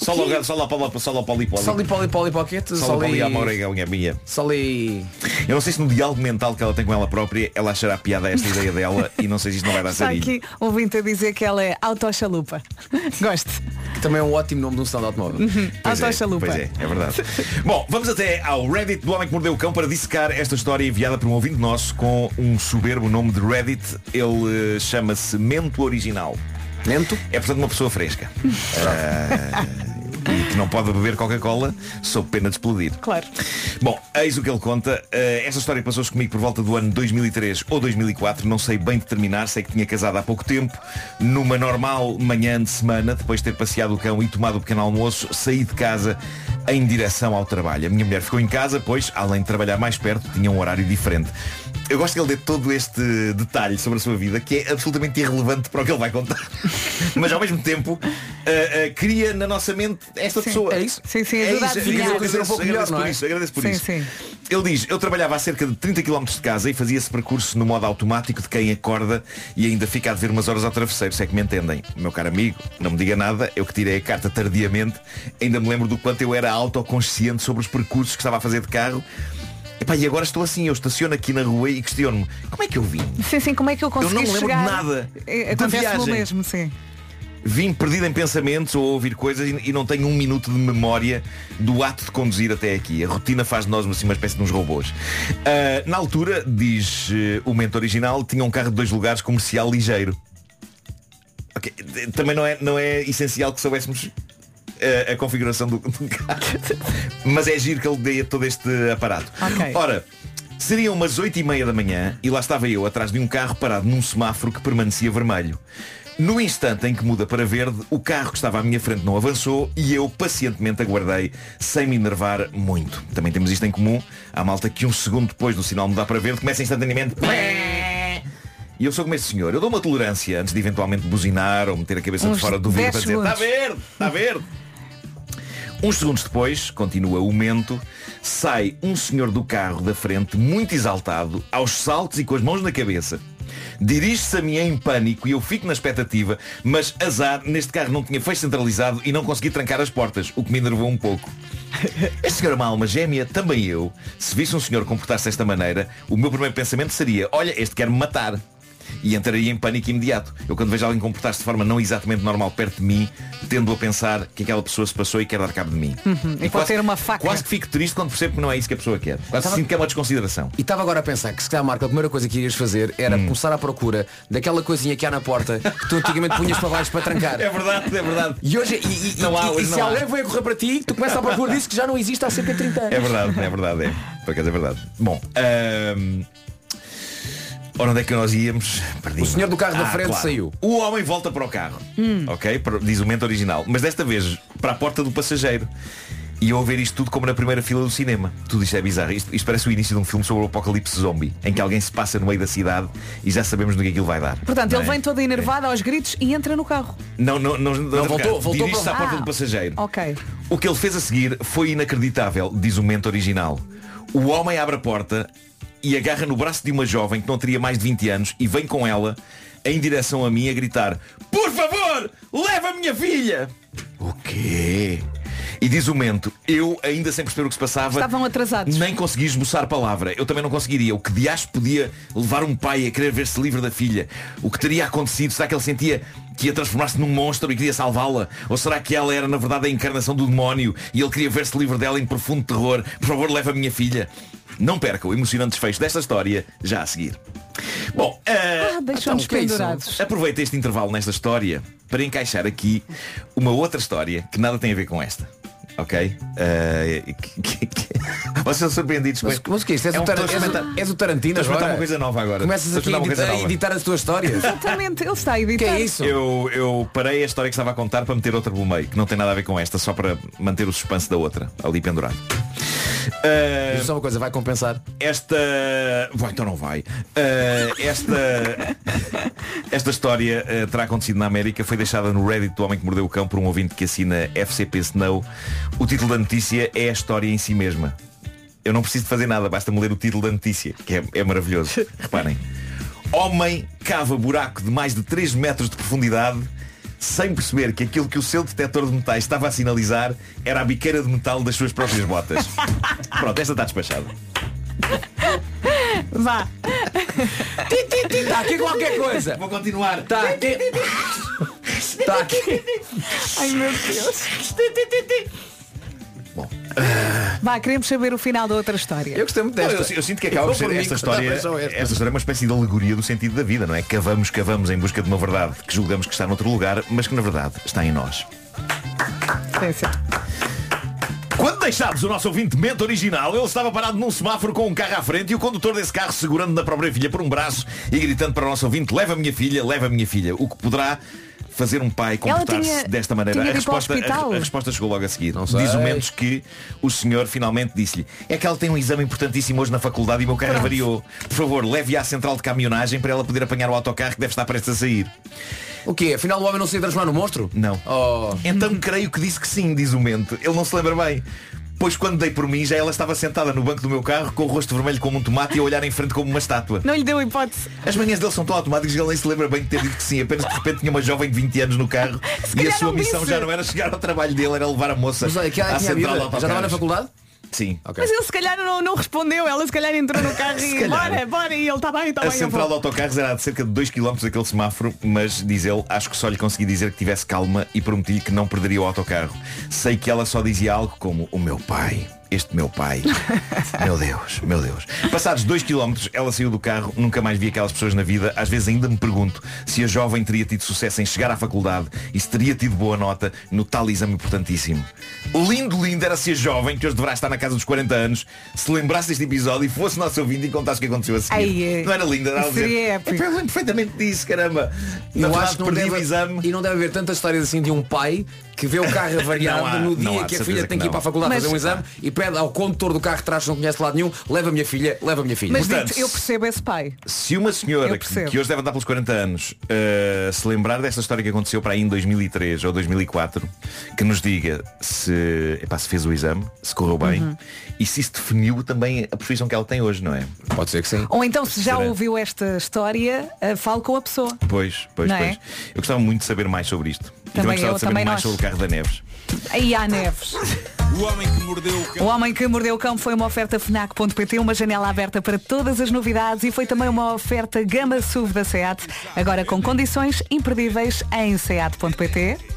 Só logo, só lá para só lá poli poli. Soli poli poli pocket, poliamor é a minha. Soli... Eu não sei se no diálogo mental que ela tem com ela própria, ela achará piada a esta ideia dela e não sei se isto não vai dar Está sarilho. aqui ouvinte a dizer que ela é autochalupa. [laughs] Gosto. Que também é um ótimo nome de um stand de automóvel. Pois é, Autochalupa. pois é, é verdade. Bom, vamos até ao Reddit do Homem que Mordeu o Cão para dissecar esta história enviada por um ouvinte nosso com um soberbo nome de Reddit. Ele eh, chama-se Mento Original. Mento? É portanto uma pessoa fresca. Ah, [laughs] e que não pode beber Coca-Cola sob pena de explodir. Claro. Bom, eis o que ele conta. Uh, esta história passou-se comigo por volta do ano 2003 ou 2004, não sei bem determinar, sei que tinha casado há pouco tempo. Numa normal manhã de semana, depois de ter passeado o cão e tomado o pequeno almoço, saí de casa em direção ao trabalho. A minha mulher ficou em casa, pois, além de trabalhar mais perto, tinha um horário diferente. Eu gosto que ele dê todo este detalhe sobre a sua vida, que é absolutamente irrelevante para o que ele vai contar. [laughs] Mas ao mesmo tempo, uh, uh, cria na nossa mente esta pessoa. É isso? Sim, sim, É isso, agradeço, Dizer um pouco agradeço melhor, por não é? isso, agradeço por Sim, isso. sim. Ele diz, eu trabalhava a cerca de 30 km de casa e fazia esse percurso no modo automático de quem acorda e ainda fica a dever umas horas ao travesseiro, se é que me entendem. Meu caro amigo, não me diga nada, eu que tirei a carta tardiamente, ainda me lembro do quanto eu era autoconsciente sobre os percursos que estava a fazer de carro. Epá, e agora estou assim, eu estaciono aqui na rua e questiono-me, como é que eu vim? Sim, sim, como é que eu consegui não me lembro de chegar? nada É, da Acontece o viagem. mesmo, sim. Vim perdido em pensamentos ou a ouvir coisas e, e não tenho um minuto de memória do ato de conduzir até aqui. A rotina faz de nós assim, uma espécie de uns robôs. Ah, na altura, diz eh, o mente original, tinha um carro de dois lugares comercial ligeiro. Ok, eh, Também não é, não é essencial que soubéssemos eh, a configuração do, do carro. Mas é giro que ele dê todo este aparato. Ok. Ora, seriam umas 8 e meia da manhã e lá estava eu atrás de um carro parado num semáforo que permanecia vermelho. No instante em que muda para verde, o carro que estava à minha frente não avançou e eu pacientemente aguardei, sem me enervar muito. Também temos isto em comum. Há malta que um segundo depois do sinal mudar para verde começa instantaneamente. E eu sou como esse senhor. Eu dou uma tolerância antes de eventualmente buzinar ou meter a cabeça Uns de fora do vidro 10 para dizer está segundos." verde, está verde. Uns segundos depois, continua o mento, sai um senhor do carro da frente, muito exaltado, aos saltos e com as mãos na cabeça. Dirige-se a mim em pânico e eu fico na expectativa, mas azar, neste carro não tinha fecho centralizado e não consegui trancar as portas, o que me enervou um pouco. [laughs] Este senhor é uma alma gêmea, também eu. Se visse um senhor comportar-se desta maneira, o meu primeiro pensamento seria, olha, este quer-me matar. E entraria em pânico imediato. Eu quando vejo alguém comportar-se de forma não exatamente normal perto de mim, tendo a pensar que aquela pessoa se passou e quer dar cabo de mim. Uhum. E pode ter uma faca. Quase que fico triste quando percebo que não é isso que a pessoa quer. Quase Tava- sinto que é uma desconsideração. E estava agora a pensar que se calhar Marco, a primeira coisa que irias fazer era Hum. começar à procura daquela coisinha que há na porta que tu antigamente punhas para baixo para trancar. [laughs] É verdade, é verdade. E hoje, e, e- Não há, e- e hoje se alguém a correr para ti, tu começas à procura disso que já não existe há cerca de 30 anos. É verdade, é verdade, é. Por acaso é verdade. Bom, ora onde é que nós íamos? O senhor do carro da frente saiu. O homem volta para o carro. Ok? Para- Diz o mente original. Mas desta vez para a porta do passageiro. E eu a ver isto tudo como na primeira fila do cinema. Tudo isto é bizarro. Isto, isto parece o início de um filme sobre o apocalipse zombie, em que alguém se passa no meio da cidade e já sabemos no que aquilo vai dar. Portanto, Não ele é? vem todo enervado aos gritos e entra no carro. Não, não, não, não, voltou- voltou Dirige-se para- à porta Ah, do passageiro. Ok. O que ele fez a seguir foi inacreditável, diz o mente original. O homem abre a porta e agarra no braço de uma jovem que não teria mais de 20 anos e vem com ela em direção a mim a gritar Por favor, leva a minha filha! O quê? E diz o mento, eu ainda sem perceber o que se passava Estavam atrasados. nem consegui esboçar palavra. Eu também não conseguiria. O que dias podia levar um pai a querer ver-se livre da filha? O que teria acontecido? Será que ele sentia que ia transformar-se num monstro e queria salvá-la? Ou será que ela era na verdade a encarnação do demónio e ele queria ver-se livre dela em profundo terror? Por favor, leva a minha filha. Não perca o emocionante desfecho desta história já a seguir. Bom, eh, Ah, deixou-nos o que é isso? pendurados. Aproveito este intervalo nesta história para encaixar aqui uma outra história que nada tem a ver com esta. Ok? Eh, que- que- que- [laughs] Vocês são surpreendidos Mas, com mas o que é isto? És, É o um- Tar- és, o- és o Tarantino agora. uma coisa nova agora. Começas a editar, a editar as tuas histórias. Exatamente, ele está a editar. que é isso? Eu, eu parei a história que estava a contar para meter outra pelo meio, que não tem nada a ver com esta, só para manter o suspense da outra, ali pendurado. Diz só uma coisa, vai compensar. esta. Bom, então não vai. Ah, esta. [laughs] Esta história ah, terá acontecido na América, foi deixada no Reddit do Homem que Mordeu o Cão por um ouvinte que assina FCP Snow. O título da notícia é a história em si mesma. Eu não preciso de fazer nada, basta-me ler o título da notícia, que é, é maravilhoso. [laughs] Reparem. Homem cava buraco de mais de 3 metros de profundidade sem perceber que aquilo que o seu detector de metais estava a sinalizar era a biqueira de metal das suas próprias botas. [laughs] Pronto, esta está despachada. Vá. Está aqui qualquer coisa. Vou continuar. Está aqui. Está aqui. Ai meu Deus. Vá, queremos saber o final da outra história. Eu gostei muito Não, desta. eu, eu sinto que acaba por ser esta história, esta história é uma espécie de alegoria do sentido da vida, não é? Cavamos, cavamos em busca de uma verdade que julgamos que está noutro lugar, mas que na verdade está em nós. Sim, sim. Quando deixámos o nosso ouvinte mente original, ele estava parado num semáforo com um carro à frente e o condutor desse carro segurando na própria filha por um braço e gritando para o nosso ouvinte, leva a minha filha, leva a minha filha. O que poderá fazer um pai comportar-se desta maneira. A resposta, a, a resposta chegou logo a seguir. Diz o menos que o senhor finalmente disse-lhe é que ela tem um exame importantíssimo hoje na faculdade e o meu carro avariou. Por favor, leve-a à central de caminhonagem para ela poder apanhar o autocarro que deve estar prestes a sair. O quê? Afinal o homem não se ia transformar no monstro? Não. Oh. Então creio que disse que sim, diz o mente. Ele não se lembra bem. Pois quando dei por mim, já ela estava sentada no banco do meu carro com o rosto vermelho como um tomate e a olhar em frente como uma estátua. Não lhe deu hipótese. As manhãs dele são tão automáticas que ele nem se lembra bem de ter dito que sim. Apenas que de repente tinha uma jovem de 20 anos no carro [laughs] e a sua missão disse. já não era chegar ao trabalho dele, era levar a moça Mas olha, que à tinha central vida. Já estava na faculdade? Sim. Ok. Mas ele se calhar não, não respondeu, ela se calhar entrou no carro [laughs] e calhar. bora, bora, e ele está bem, está A bem. eu central de autocarros era a de cerca de 2 km daquele semáforo, mas diz ele, acho que só lhe consegui dizer que tivesse calma e prometi-lhe que não perderia o autocarro. Sei que ela só dizia algo como o meu pai. Este meu pai. meu Deus, meu Deus. Passados 2 km, ela saiu do carro, nunca mais vi aquelas pessoas na vida. Às vezes ainda me pergunto se a jovem teria tido sucesso em chegar à faculdade e se teria tido boa nota no tal exame importantíssimo. Lindo, lindo era se a jovem, que hoje deverá estar na casa dos 40 anos, se lembrasse deste episódio e fosse nosso ouvinte e contasse o que aconteceu a seguir. Ai, é. Não era lindo, era dizer, épico. "É, eu lembro perfeitamente disso, caramba. Na Eu acho que não perdi deve, o exame. E não deve haver tantas histórias assim de um pai que vê o carro [laughs] avariado há, no dia há, que a filha certeza tem que que ir para a faculdade Mas- fazer um exame e pede ao condutor do carro de trás que não conhece lado nenhum, leva a minha filha, leva a minha filha. Mas Portanto, eu percebo esse pai. Se uma senhora Eu que, que hoje deve andar pelos 40 anos uh, se lembrar desta história que aconteceu para aí em 2003 ou 2004, que nos diga se, epá, se fez o exame, se correu bem Uhum. e se isso definiu também a profissão que ela tem hoje, não é? Pode ser que sim. Ou então, se já Será? ouviu esta história, eh, fale com a pessoa. Pois, pois, Não pois. é? Eu gostava muito de saber mais sobre isto. E Também gostava eu, de saber também mais nós. sobre o carro da Neves. Aí há Neves. [laughs] O homem que mordeu o O cão. Homem que Mordeu o Cão foi uma oferta FNAC.pt, uma janela aberta para todas as novidades e foi também uma oferta Gama SUV da SEAT, agora com condições imperdíveis em SEAT.pt.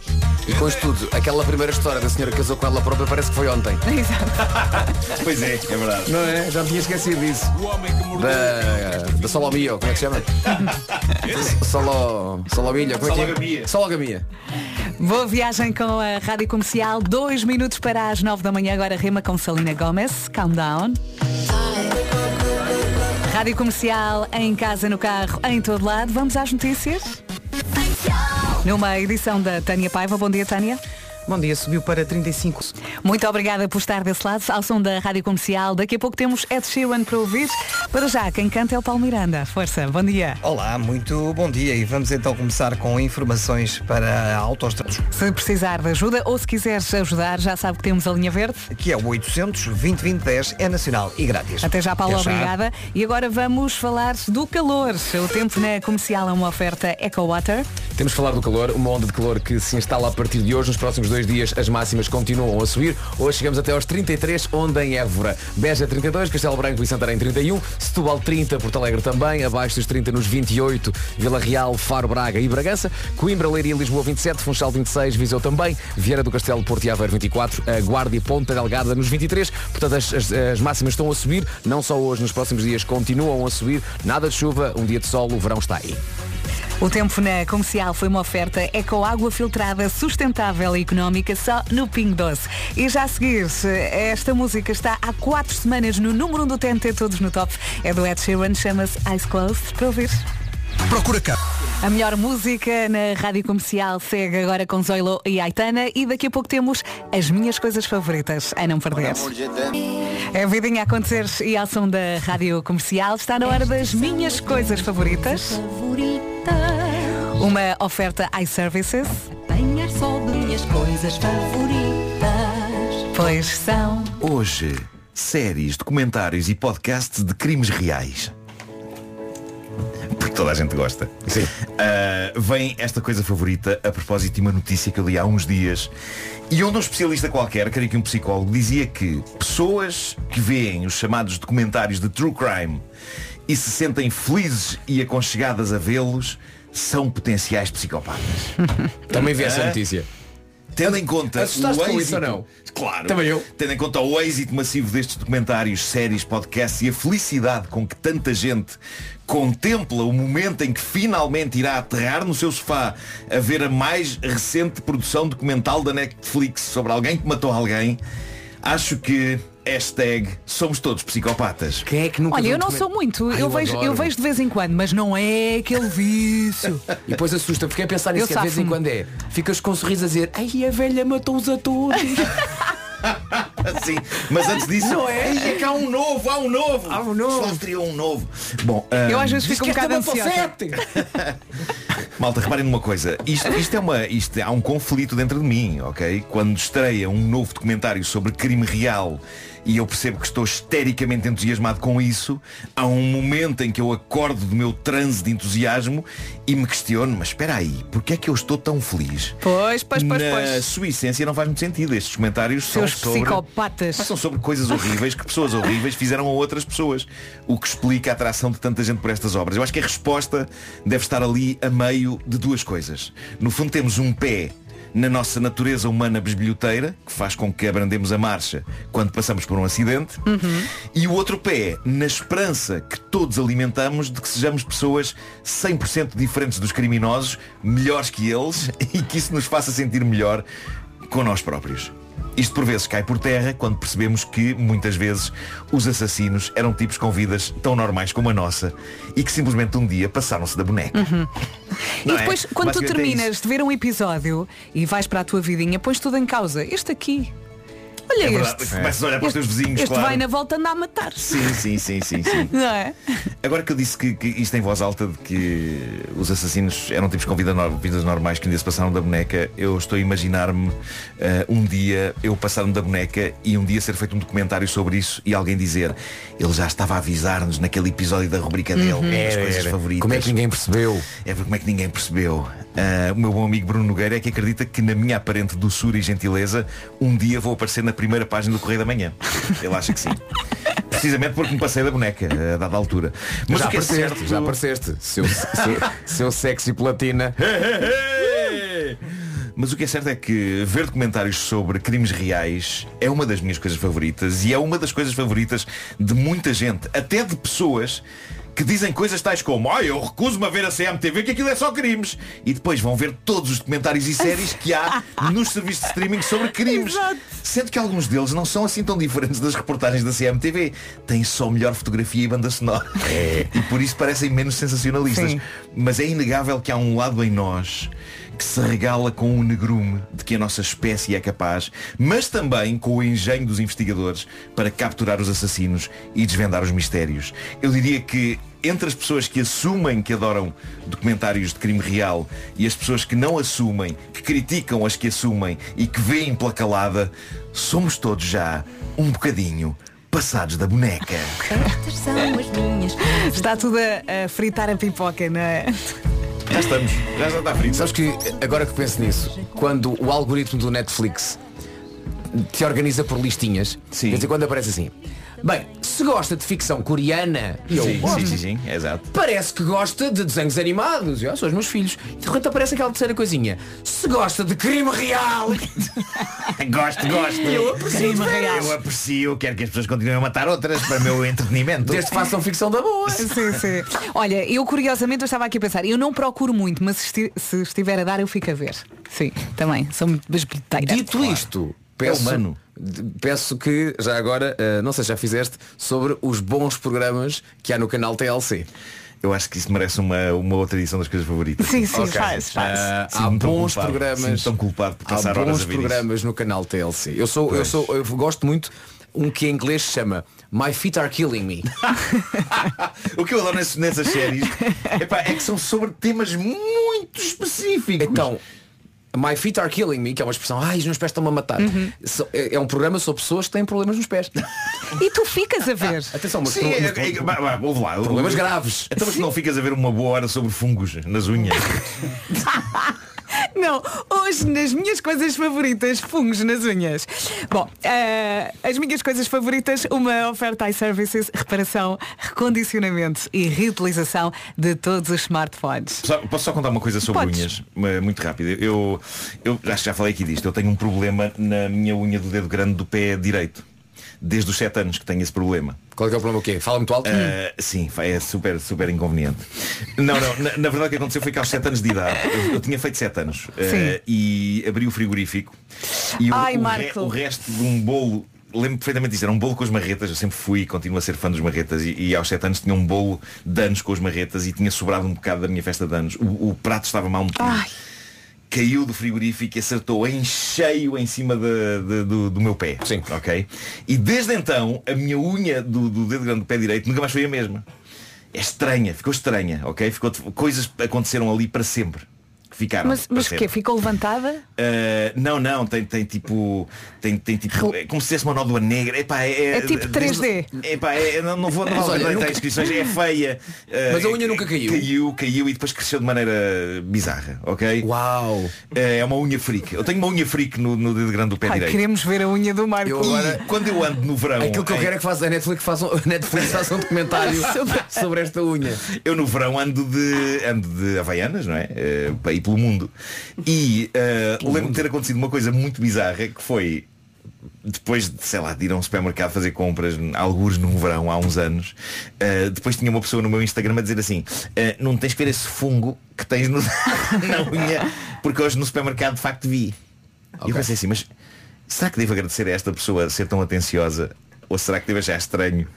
E com isto tudo, aquela primeira história da senhora que casou com ela própria parece que foi ontem. [laughs] Exato. Pois é, é verdade. Não é? Já me tinha esquecido disso. O homem que mordeu. Da, da Solomio, como é que se chama? [laughs] Solo. Solomilha, como é que é? Sologamia. Sologamia. Boa viagem com a Rádio Comercial, dois minutos para as nove da manhã, agora rima com Salina Gomes, calm down. Rádio Comercial, em casa, no carro, em todo lado. Vamos às notícias? Numa edição da Tânia Paiva. Bom dia, Tânia. Bom dia, subiu para 35. Muito obrigada por estar desse lado, ao som da Rádio Comercial. Daqui a pouco temos Ed Sheeran para ouvir. Para já, quem canta é o Paulo Miranda. Força, bom dia. Olá, muito bom dia e vamos então começar com informações para autoestradas. Se precisar de ajuda ou se quiseres ajudar, já sabe que temos a linha verde. Aqui é o 800 2010 é nacional e grátis. Até já, Paulo, Até já. obrigada. E agora vamos falar do calor. O tempo na comercial é uma oferta EcoWater. Temos de falar do calor, uma onda de calor que se instala a partir de hoje. Nos próximos dois dias as máximas continuam a subir. Hoje chegamos até aos 33, onde em Évora. Beja 32, Castelo Branco e Santarém 31, Setúbal 30, Porto Alegre também, abaixo dos 30 nos 28, Vila Real, Faro, Braga e Bragança, Coimbra, Leiria Lisboa 27, Funchal 26, Viseu também, Vieira do Castelo, Porto e Aveiro 24, a Guarda e Ponta Delgada nos 23. Portanto, as, as- as máximas estão a subir, não só hoje, nos próximos dias continuam a subir. Nada de chuva, um dia de sol, o verão está aí. O tempo na comercial foi uma oferta Eco Água Filtrada Sustentável e Económica só no Ping Doce. E já a seguir, esta música está há quatro semanas no número 1 um do TNT Todos no Top. É do Ed Sheeran, chama-se Eyes Closed. Para ouvir. Procura cá. A melhor música na rádio comercial segue agora com Zoilo e Aitana e daqui a pouco temos as minhas coisas favoritas a não perder. É a vidinha a acontecer e ao som da rádio comercial está na hora das minhas coisas favoritas. Uma oferta iServices. Apanhar só de minhas coisas favoritas. Pois são. Hoje, séries, documentários e podcasts de crimes reais. Porque toda a gente gosta. Sim. vem esta coisa favorita a propósito de uma notícia que eu li há uns dias e onde um especialista qualquer, creio que um psicólogo, dizia que pessoas que veem os chamados documentários de true crime e se sentem felizes e aconchegadas a vê-los são potenciais psicopatas. [laughs] Também vi essa notícia. Tendo em conta Assustaste o com êxito, isso ou não? Claro. Também eu. Tendo em conta o êxito massivo destes documentários, séries, podcasts e a felicidade com que tanta gente contempla o momento em que finalmente irá aterrar no seu sofá a ver a mais recente produção documental da Netflix sobre alguém que matou alguém, acho que hashtag somos todos psicopatas. Quem é que Olha, eu não sou muito, Ai, eu, eu vejo, eu vejo de vez em quando, mas não é aquele vício. [laughs] E depois assusta, fiquei a pensar nisso Eu que de vez em quando é. Ficas com um sorriso a dizer, ai a velha matou-os a todos. [laughs] Sim, mas antes disso, Não é? "Ei, é que há um novo, há um novo. Há um novo. Só teria um novo. Bom, Eu ah, às vezes fico um que esta bocado ansiosa. sete. [laughs] Malta, reparem numa coisa. Isto, isto é uma. Isto, há um conflito dentro de mim, ok? Quando estreia um novo documentário sobre crime real e eu percebo que estou histericamente entusiasmado com isso, há um momento em que eu acordo do meu transe de entusiasmo e me questiono, mas espera aí, porquê é que eu estou tão feliz? Pois, pois, pois, Na pois. sua essência não faz muito sentido. Estes comentários Seus são sobre... psicopatas. Mas são sobre coisas horríveis que pessoas horríveis fizeram a outras pessoas. O que explica a atração de tanta gente por estas obras. Eu acho que a resposta deve estar ali a meio de duas coisas. No fundo temos um pé na nossa natureza humana besbilhoteira, que faz com que abrandemos a marcha quando passamos por um acidente, e o outro pé na esperança que todos alimentamos de que sejamos pessoas 100% diferentes dos criminosos, melhores que eles, [laughs] e que isso nos faça sentir melhor com nós próprios. Isto por vezes cai por terra quando percebemos que, muitas vezes, os assassinos eram tipos com vidas tão normais como a nossa e que simplesmente um dia passaram-se da boneca. E Não é? depois, quando tu é terminas de ver um episódio e vais para a tua vidinha, pões tudo em causa. Este aqui. Olha É verdade, este. começas a olhar para os teus vizinhos, Este claro. vai na volta andar a matar. Sim, sim, sim, sim, sim. [laughs] Não é? Agora que eu disse que, que isto em voz alta de que os assassinos eram tipos com vida nor- vidas normais que um dia se passaram da boneca, eu estou a imaginar-me eh, um dia eu passar-me da boneca e um dia ser feito um documentário sobre isso e alguém dizer ele já estava a avisar-nos naquele episódio da rubrica dele, Uhum. Era, coisas era. favoritas. Como é que ninguém percebeu? É ver como é que ninguém percebeu. Ah, o meu bom amigo Bruno Nogueira é que acredita que na minha aparente doçura e gentileza um dia vou aparecer na primeira página do Correio da Manhã. Ele acha que sim. Precisamente porque me passei da boneca a dada altura. Mas já é apareceste, certo- já apareceste. Seu, seu, seu sexy platina. [laughs] Mas o que é certo é que ver documentários sobre crimes reais é uma das minhas coisas favoritas e é uma das coisas favoritas de muita gente, até de pessoas que dizem coisas tais como ah, eu recuso-me a ver a CMTV que aquilo é só crimes. E depois vão ver todos os documentários e séries que há [laughs] nos serviços de streaming sobre crimes. Sendo que alguns deles não são assim tão diferentes das reportagens da CMTV têm só melhor fotografia e banda sonora. [laughs] E por isso parecem menos sensacionalistas. Sim. mas é inegável que há um lado em nós que se regala com o negrume de que a nossa espécie é capaz, mas também com o engenho dos investigadores para capturar os assassinos e desvendar os mistérios. Eu diria que entre as pessoas que assumem que adoram documentários de crime real e as pessoas que não assumem, que criticam as que assumem e que veem pela calada, somos todos já um bocadinho passados da boneca. Estas são as minhas Está tudo a, a fritar a pipoca, não é? Já estamos, já já está frito. Sabes que, agora que penso nisso, quando o algoritmo do Netflix te organiza por listinhas, de vez em quando aparece assim. Bem, se gosta de ficção coreana, e eu Sim, gosto. sim, sim, sim, exato. Parece que gosta de desenhos animados. Eu, "Ah, são os meus filhos. E de repente aparece aquela terceira coisinha. Se gosta de crime real. [laughs] Gosto, gosto. Eu aprecio. Eu aprecio, quero que as pessoas continuem a matar outras para o meu entretenimento. Desde que façam ficção da boa. Sim, sim. Olha, eu curiosamente eu estava aqui a pensar, eu não procuro muito, mas se, esti- se estiver a dar eu fico a ver. Sim, também, sou muito. Dito isto, peço, humano. Peço que já agora, eh, não sei se já fizeste, sobre os bons programas que há no canal TLC. Eu acho que isso merece uma, uma outra edição das coisas favoritas. Sim, sim, Ok. faz, faz. Ah, há bons culpado, programas. sinto-me tão culpado por há passar horas bons a ver isso. programas no canal TLC. Eu sou, eu Pois. sou, eu gosto muito um que em inglês se chama My Feet Are Killing Me. [laughs] O que eu adoro nessas, nessas séries epá, é que são sobre temas muito específicos. Então, My Feet Are Killing Me, que é uma expressão, ai, os meus pés estão-me a matar. Uhum. So- É é um programa sobre pessoas que têm problemas nos pés. [laughs] E tu ficas a ver. [laughs] Atenção, mas, Sim, é, é, lá. Problemas graves. Então mas não ficas a ver uma boa hora sobre fungos nas unhas. [laughs] Não, hoje nas minhas coisas favoritas, fungos nas unhas. Bom, eh, as minhas coisas favoritas, uma oferta iServices, reparação, recondicionamento e reutilização de todos os smartphones. Só- posso só contar uma coisa sobre Podes. unhas? Uma- Muito rápido. Eu, eu acho que já falei aqui disto. Eu tenho um problema na minha unha do dedo grande do pé direito. Desde os 7 anos que tenho esse problema. Qual é que é o problema o quê? Fala muito alto? Ah, sim, é super, super inconveniente. Não, não, na, na verdade o que aconteceu foi que aos 7 anos de idade, eu, eu tinha feito 7 anos Sim. e abri o frigorífico e o, Ai, o, Marco. o resto de um bolo, lembro perfeitamente disso, era um bolo com as marretas, eu sempre fui e continuo a ser fã dos marretas e, e aos 7 anos tinha um bolo de anos com as marretas e tinha sobrado um bocado da minha festa de anos. O, o prato estava mal metido. Ai. Caiu do frigorífico e acertou em cheio em cima de- de- do, do meu pé. Sim. Ok? E desde então, a minha unha do, do dedo grande do pé direito nunca mais foi a mesma. É estranha, ficou estranha, ok? Ficou, coisas aconteceram ali para sempre. Que ficaram. Mas, mas o quê? Ficou levantada? Uh, não, não, tem, tem tipo. Tem, tem tipo. É como se fosse uma nódoa negra. Epá, é, É tipo 3D. Epá, é, não, não vou, não Mas vou [laughs] olha, nunca- inscrições, é feia. Uh, Mas a unha nunca caiu? Caiu, caiu e depois cresceu de maneira bizarra, ok? Uau! Uh, é uma unha freak. Eu tenho uma unha freak no, no dedo grande do pé Ai, direito. queremos ver a unha do Marco. Eu agora- E quando eu ando no verão. Aquilo que eu quero é que faça a Netflix faça, [laughs] a Netflix faça um documentário [laughs] sobre esta unha. Eu no verão ando de ando de Havaianas, não é? Eh, para ir pelo mundo. E eh, lembro-me de ter acontecido uma coisa muito bizarra que foi depois de, sei lá, de ir a um supermercado fazer compras, alguns no verão, há uns anos, eh, depois tinha uma pessoa no meu Instagram a dizer assim, eh, não tens que ver esse fungo que tens no- [laughs] na unha, porque hoje no supermercado de facto vi. E eu pensei assim, mas será que devo agradecer a esta pessoa ser tão atenciosa? Ou será que devo achar estranho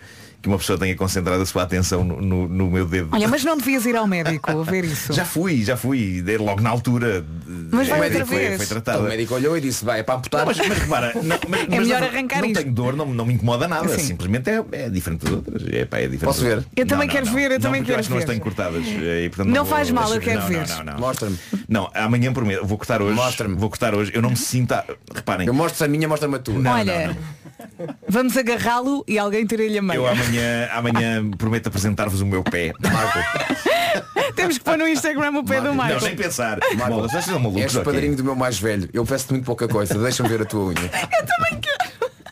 que uma pessoa tenha concentrado a sua atenção no, no- no meu dedo? Olha, mas não devias ir ao médico a ver isso. Já fui, já fui, logo na altura. Mas vai É, outra foi, vez. foi Então, tratada. o médico olhou e disse, vai, é para amputar. Não, mas, mas repara, não, mas, mas [laughs] melhor não, arrancar não isto. tenho dor, não, não me incomoda nada. Sim. Simplesmente é, é diferente das outras. É, pá, é diferente Posso ver? Eu também Não, quero não, ver, eu não, também quero acho que não as ver. tenho cortadas. eh, E, portanto, Não faz mal, eu quero não, ver. Não, não, não. Mostra-me. Não, amanhã prometo, vou cortar hoje. Mostra-me. Vou cortar hoje. Eu não me sinto. a- Reparem, Eu mostro a minha, mostra-me a tua. Não, Olha, não, vamos agarrá-lo e alguém tira-lhe a meia. eu amanhã, amanhã prometo apresentar-vos o meu pé. Marco. [laughs] Temos que pôr no Instagram o pé do Não, Marco. nem pensar. Bom, vocês são malucos, És ok? padrinho do meu mais velho. Eu peço-te muito pouca coisa. [laughs] Deixa-me ver a tua unha.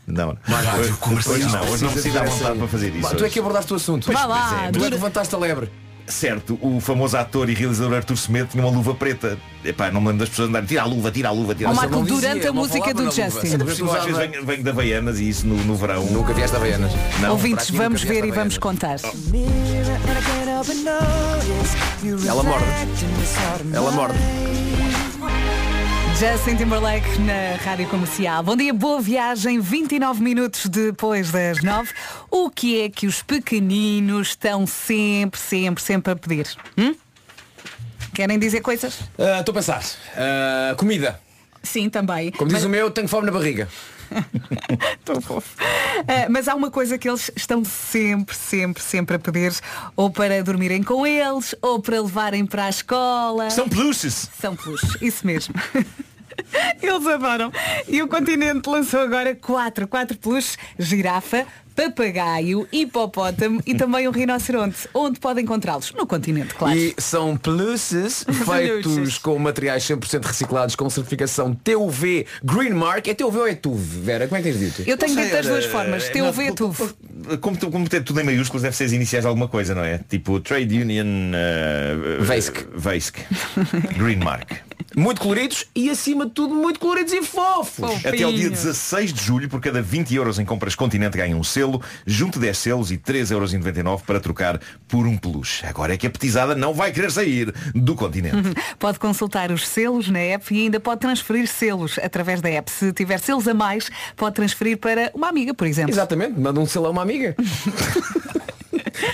Não, hoje, hoje não, hoje não sinto à vontade para fazer isso. Tu é hoje. que abordaste o assunto. Vá Pois lá, é, Tu é dura- que levantaste a lebre. Certo, o famoso ator e realizador Artur Semedo tinha uma luva preta. Epá, não me lembro das pessoas andarem, tira a luva, tira a luva, tira a luva. Marco, não dizia, durante a música do luva. Justin. Eu às vezes venho, venho de Havaianas e isso no, no verão. Nunca vieste a Havaianas. Não, Ouvintes, vamos ver e vamos contar. Ela morde. Ela morde. Justin Timberlake na Rádio Comercial. Bom dia, boa viagem, 29 minutos depois das 9. O que é que os pequeninos estão sempre, sempre, sempre a pedir? Hum? Querem dizer coisas? Ah, Estou a pensar. Ah, comida. Sim, também. Como diz o meu, tenho fome na barriga. [laughs] Tão fofo. Ah, mas há uma coisa que eles estão sempre, sempre, sempre a pedir, ou para dormirem com eles, ou para levarem para a escola. São peluches. São peluches, isso mesmo. [laughs] [laughs] Eles adoram. E o continente lançou agora quatro, quatro peluches, girafa, papagaio, hipopótamo e também um rinoceronte. Onde pode encontrá-los? No continente, claro. E são peluches [laughs] feitos com materiais 100% reciclados com certificação TUV Green Mark. É TUV ou é TUV, Vera? Como é que tens dito? Eu tenho dito das duas olha, formas, é, TUV e TUV. como, como ter tudo em maiúsculos deve ser as iniciais de alguma coisa, não é? Tipo Trade Union uh, Veisk. Veisk. Greenmark. [laughs] Muito coloridos e acima de tudo muito coloridos e fofos. Até ao dia 16 de julho, por cada 20 euros em compras Continente ganha um selo, junto 10 selos e 3,99 euros para trocar por um peluche. Agora é que a petizada não vai querer sair do continente. [laughs] Pode consultar os selos na app e ainda pode transferir selos através da app. Se tiver selos a mais, pode transferir para uma amiga, por exemplo. Exatamente, manda um selo a uma amiga. [laughs]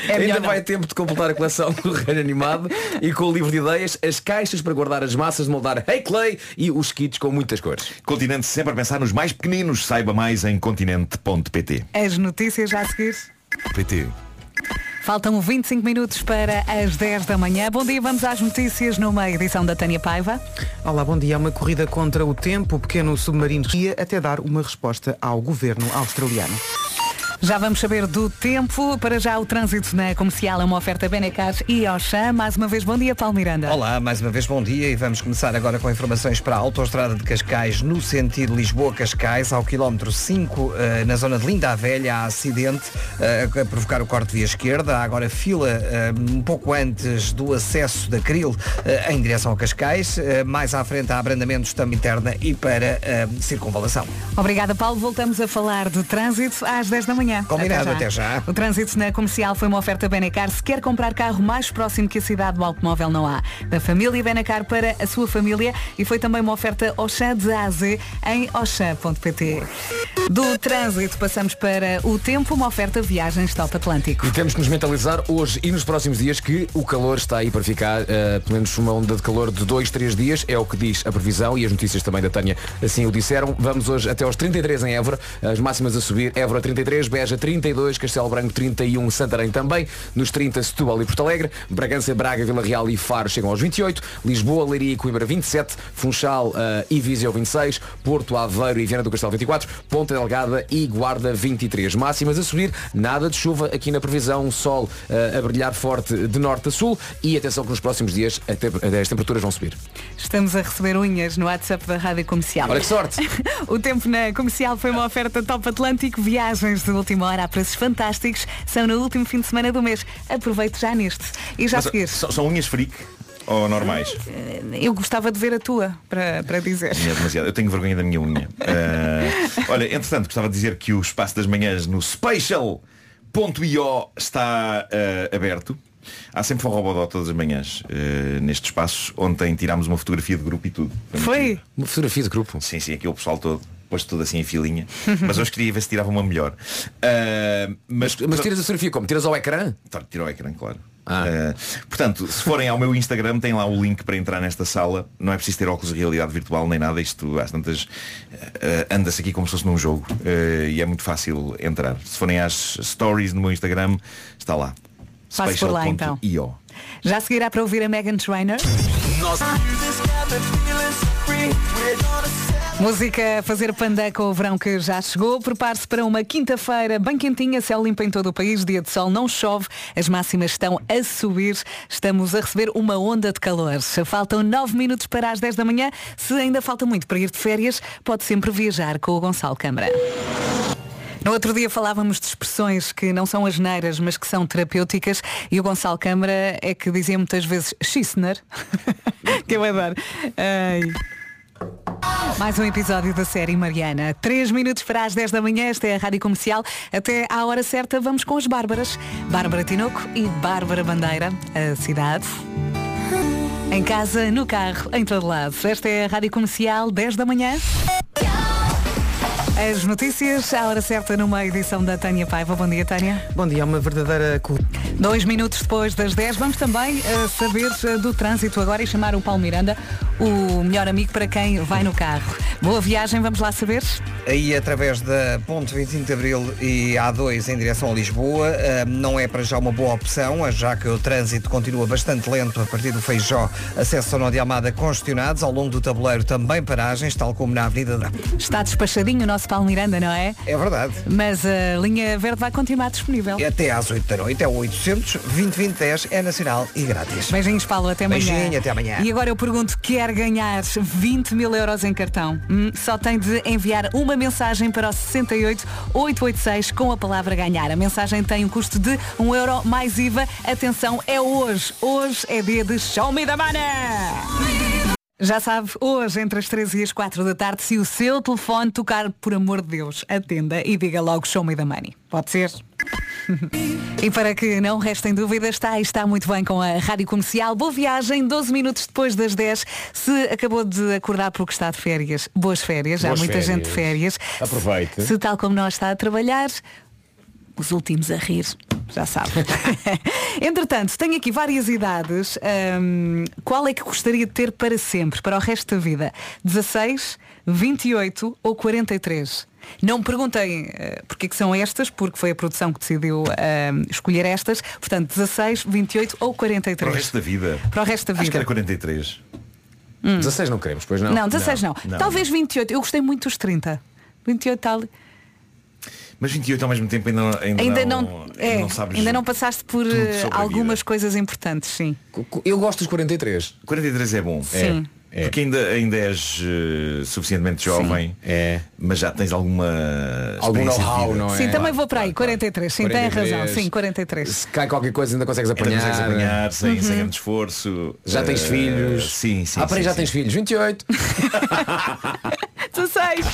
É Ainda não. vai tempo de completar a coleção do Reino Animado e com o livro de ideias, as caixas para guardar as massas de moldar Hey Clay e os kits com muitas cores. Continente sempre a pensar nos mais pequeninos. Saiba mais em continente.pt. As notícias já a seguir. PT. Faltam 25 minutos para as 10 da manhã. Bom dia, vamos às notícias numa edição da Tânia Paiva. Olá, bom dia. É uma corrida contra o tempo. O pequeno submarino ia até dar uma resposta ao governo australiano. Já vamos saber do tempo. Para já o trânsito na comercial é uma oferta Benecar e Oxã. Mais uma vez, bom dia, Paulo Miranda. Olá, mais uma vez bom dia e vamos começar agora com informações para a Autostrada de Cascais no sentido Lisboa-Cascais, ao quilómetro 5, eh, na zona de Linda a Velha, há acidente eh, a provocar o corte via esquerda. Há agora fila eh, um pouco antes do acesso da Cril em direção a Cascais. Mais à frente há abrandamentos também interna e para circunvalação. Obrigada, Paulo. Voltamos a falar de trânsito às 10 da manhã. Combinado, até já. O trânsito na comercial foi uma oferta Benecar. Se quer comprar carro mais próximo que a cidade do automóvel, não há. Da família Benecar para a sua família e foi também uma oferta Oxã de A a Z em oxã.pt. Do trânsito passamos para o tempo, uma oferta viagens Top Atlântico. E temos que nos mentalizar hoje e nos próximos dias que o calor está aí para ficar, eh, pelo menos uma onda de calor de 2, 3 dias, é o que diz a previsão e as notícias também da Tânia assim o disseram. Vamos hoje até aos 33 em Évora, as máximas a subir, Évora 33, Beja 32, Castelo Branco 31, Santarém também, nos 30 Setúbal e Porto Alegre, Bragança, Braga, Vila Real e Faro chegam aos 28, Lisboa, Leiria e Coimbra 27, Funchal eh, e Viseu 26, Porto, Aveiro e Viana do Castelo 24, Ponta Delgada e Guarda 23. Máximas a subir, nada de chuva aqui na previsão, sol eh, a brilhar forte de norte a sul e atenção que nos próximos dias até, as temperaturas vão subir. Estamos a receber unhas no WhatsApp da Rádio Comercial. Olha que sorte! [laughs] o tempo na comercial foi uma oferta Top Atlântico, viagens de última hora a preços fantásticos, são no último fim de semana do mês. Aproveite já neste. E já a Mas, seguir, são, são unhas freak ou normais? eu gostava de ver a tua, para, para dizer. É demasiado. Eu tenho vergonha da minha unha. Ah, [laughs] olha, entretanto, gostava de dizer que o espaço das manhãs no Special.io está ah, aberto. Há sempre um robodó todas as manhãs ah, neste espaço. Ontem tirámos uma fotografia de grupo e tudo. Foi? Uma fotografia de grupo? Sim, sim, aqui o pessoal todo. Posto tudo assim em filinha. [laughs] Mas hoje queria ver se tirava uma melhor. Ah, mas, Mas tiras a fotografia como? Tiras ao ecrã? Tá, Tira o ecrã, claro. Uh, portanto, se forem ao meu Instagram, tem lá o link para entrar nesta sala. Não é preciso ter óculos de realidade virtual nem nada. Isto às tantas uh, anda-se aqui como se fosse num jogo. Uh, e é muito fácil entrar. Se forem às stories no meu Instagram, está lá. Passe por lá, então. Special.io. Já seguirá para ouvir a Megan Trainor. Música a fazer panda com o verão que já chegou. Prepare-se para uma quinta-feira bem quentinha, céu limpo em todo o país, dia de sol não chove, as máximas estão a subir. Estamos a receber uma onda de calor. Faltam nove minutos para as 10 da manhã. Se ainda falta muito para ir de férias, pode sempre viajar com o Gonçalo Câmara. No outro dia falávamos de expressões que não são asneiras, mas que são terapêuticas e o Gonçalo Câmara é que dizia muitas vezes Schissner, [laughs] que eu adoro. Ai. Mais um episódio da série Mariana. Três minutos para as 10 da manhã, esta é a Rádio Comercial. Até à hora certa vamos com as Bárbaras. Bárbara Tinoco e Bárbara Bandeira, a cidade. Em casa, no carro, em todo lado. Esta é a Rádio Comercial, 10 da manhã. As notícias, à hora certa, numa edição da Tânia Paiva. Bom dia, Tânia. Bom dia, é uma verdadeira Dois minutos depois das 10, vamos também eh, saber eh, do trânsito agora e chamar o Paulo Miranda, o melhor amigo para quem vai no carro. Boa viagem, vamos lá saber? Aí através da Ponte 25 de Abril e A2 em direção a Lisboa, eh, não é para já uma boa opção, já que o trânsito continua bastante lento a partir do Feijó, acesso ao Nó de Almada congestionados, ao longo do tabuleiro também paragens, tal como na Avenida da... Está despachadinho o nosso Paulo Miranda, não é? É verdade. Mas a linha verde vai continuar disponível. Até às 8 da noite, é o 800 20 20 10, é nacional e grátis. Beijinhos, Paulo, até amanhã. Beijinho, até amanhã. E agora eu pergunto, quer quer ganhar 20 mil euros em cartão, hum, só tem de enviar uma mensagem para o 68886 com a palavra ganhar. A mensagem tem um custo de 1 euro mais IVA. Atenção, é hoje. Hoje é dia de Show Me the Money! Já sabe, hoje, entre as 13 e as 4 da tarde, se o seu telefone tocar, por amor de Deus, atenda e diga logo Show Me the Money. Pode ser? [laughs] e para que não restem dúvidas, está e está muito bem com a Rádio Comercial. Boa viagem, 12 minutos depois das 10. Se acabou de acordar porque está de férias, boas férias. Já há Boas muita gente de férias. férias. Aproveite. Se tal como nós está a trabalhar, os últimos a rir, já sabe. [laughs] Entretanto, tenho aqui várias idades. Hum, qual é que gostaria de ter para sempre, para o resto da vida? 16, 28 ou 43? Não me perguntem uh, porque que são estas, porque foi a produção que decidiu hum, escolher estas. Portanto, 16, 28 ou 43? Para o resto da vida. Para o resto da Acho que vida. era 43. 16 não queremos, pois não? Não, 16 não. Talvez 28. Eu gostei muito dos 30. 28 tal. Mas 28 ao mesmo tempo ainda, não- ainda, Ainda não, não, é, não sabes ainda não passaste por eh, algumas coisas importantes, sim. Eu gosto dos 43. 43 é bom. Sim. É. Porque ainda, ainda és eh, suficientemente jovem, é. mas já tens alguma Algum know-how, não é? Sim, também vou para aí, 43, sim, tem 43. razão, sim, 43. Se cai qualquer coisa ainda consegues Ainda apanhar. consegues apanhar sem, Uhum. sem grande esforço. Já tens Eh, filhos. Sim, sim. Ah, peraí, sim, já sim. tens filhos. 28. [laughs] 16.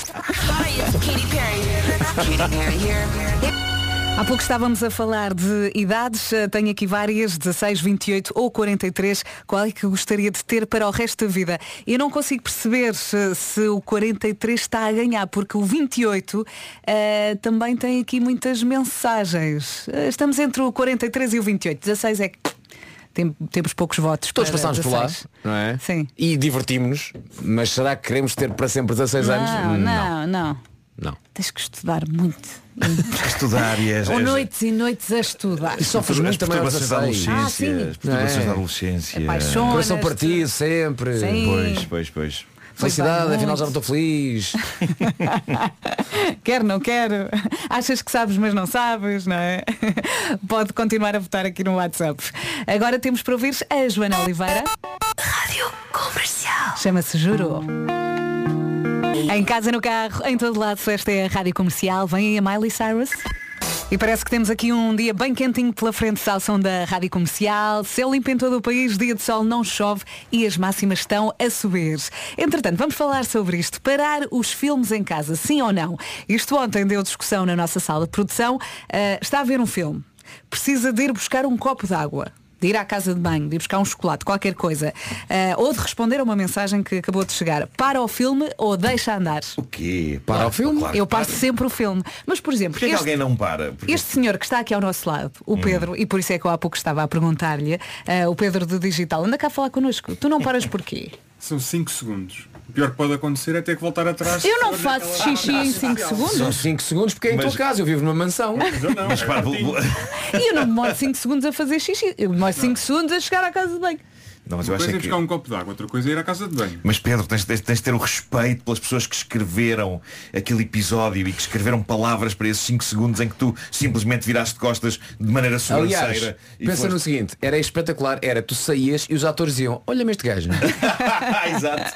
Há pouco estávamos a falar de idades, eh, tenho aqui várias, 16, 28 ou 43, qual é que gostaria de ter para o resto da vida? Eu não consigo perceber se, se o 43 está a ganhar, porque o 28 eh, também tem aqui muitas mensagens. Eh, Estamos entre o 43 e o 28, 16 é que tem- temos poucos votos. Todos para passámos por lá, 16. não é? Sim. E divertimos-nos, mas será que queremos ter para sempre 16 anos? Não, não, não. Não. Tens que estudar muito. Estudar e és, Ou noites e noites a estudar. E sofres as muito também aos perturbações da 16. Ah, adolescência. sim. as perturbações É. da adolescência. Apaixonas. Coração partido sempre. Sim. Pois, pois, pois. Felicidade, afinal já não estou feliz. [laughs] Quero, não quero. Achas que sabes, mas não sabes, não é? Pode continuar a votar aqui no WhatsApp. Agora temos para ouvir a Joana Oliveira. Rádio Comercial. Chama-se Juro. Em casa, no carro, em todo lado, esta é a Rádio Comercial. Vem aí a Miley Cyrus. E parece que temos aqui um dia bem quentinho pela frente som da Rádio Comercial. Céu limpo em todo o país, dia de sol não chove e as máximas estão a subir. Entretanto, vamos falar sobre isto. Parar os filmes em casa, sim ou não? Isto ontem deu discussão na nossa sala de produção. Ah, está a ver um filme. Precisa de ir buscar um copo de água. De ir à casa de banho, de ir buscar um chocolate, qualquer coisa. Ah, ou de responder a uma mensagem que acabou de chegar. Para o filme ou deixa andar. O quê? Para Claro, o filme? claro, Eu passo sempre o filme. Mas, por exemplo, Porquê que este- alguém não para? Porque- este senhor que está aqui ao nosso lado, o Pedro, e por isso é que eu há pouco estava a perguntar-lhe, eh, o Pedro do Digital, anda cá a falar connosco. Tu não paras porquê? São 5 segundos. O pior que pode acontecer é ter que voltar atrás. Eu não faço xixi em 5 São segundos. 5 segundos porque é em Mas- tua casa, eu vivo numa mansão. Mas para, E eu não demoro 5 segundos a fazer xixi. Eu demoro 5 segundos a chegar à casa de banho. Não, mas eu Uma acho coisa é que... buscar um copo de água, outra coisa é ir à casa de banho. Mas Pedro, tens, tens- tens de ter o respeito pelas pessoas que escreveram aquele episódio e que escreveram palavras para esses 5 segundos em que tu simplesmente viraste de costas de maneira Aliás, sobranceira. e pensa no foste- seguinte, era espetacular, era tu saías e os atores diziam, olha-me este gajo. [laughs] Exato.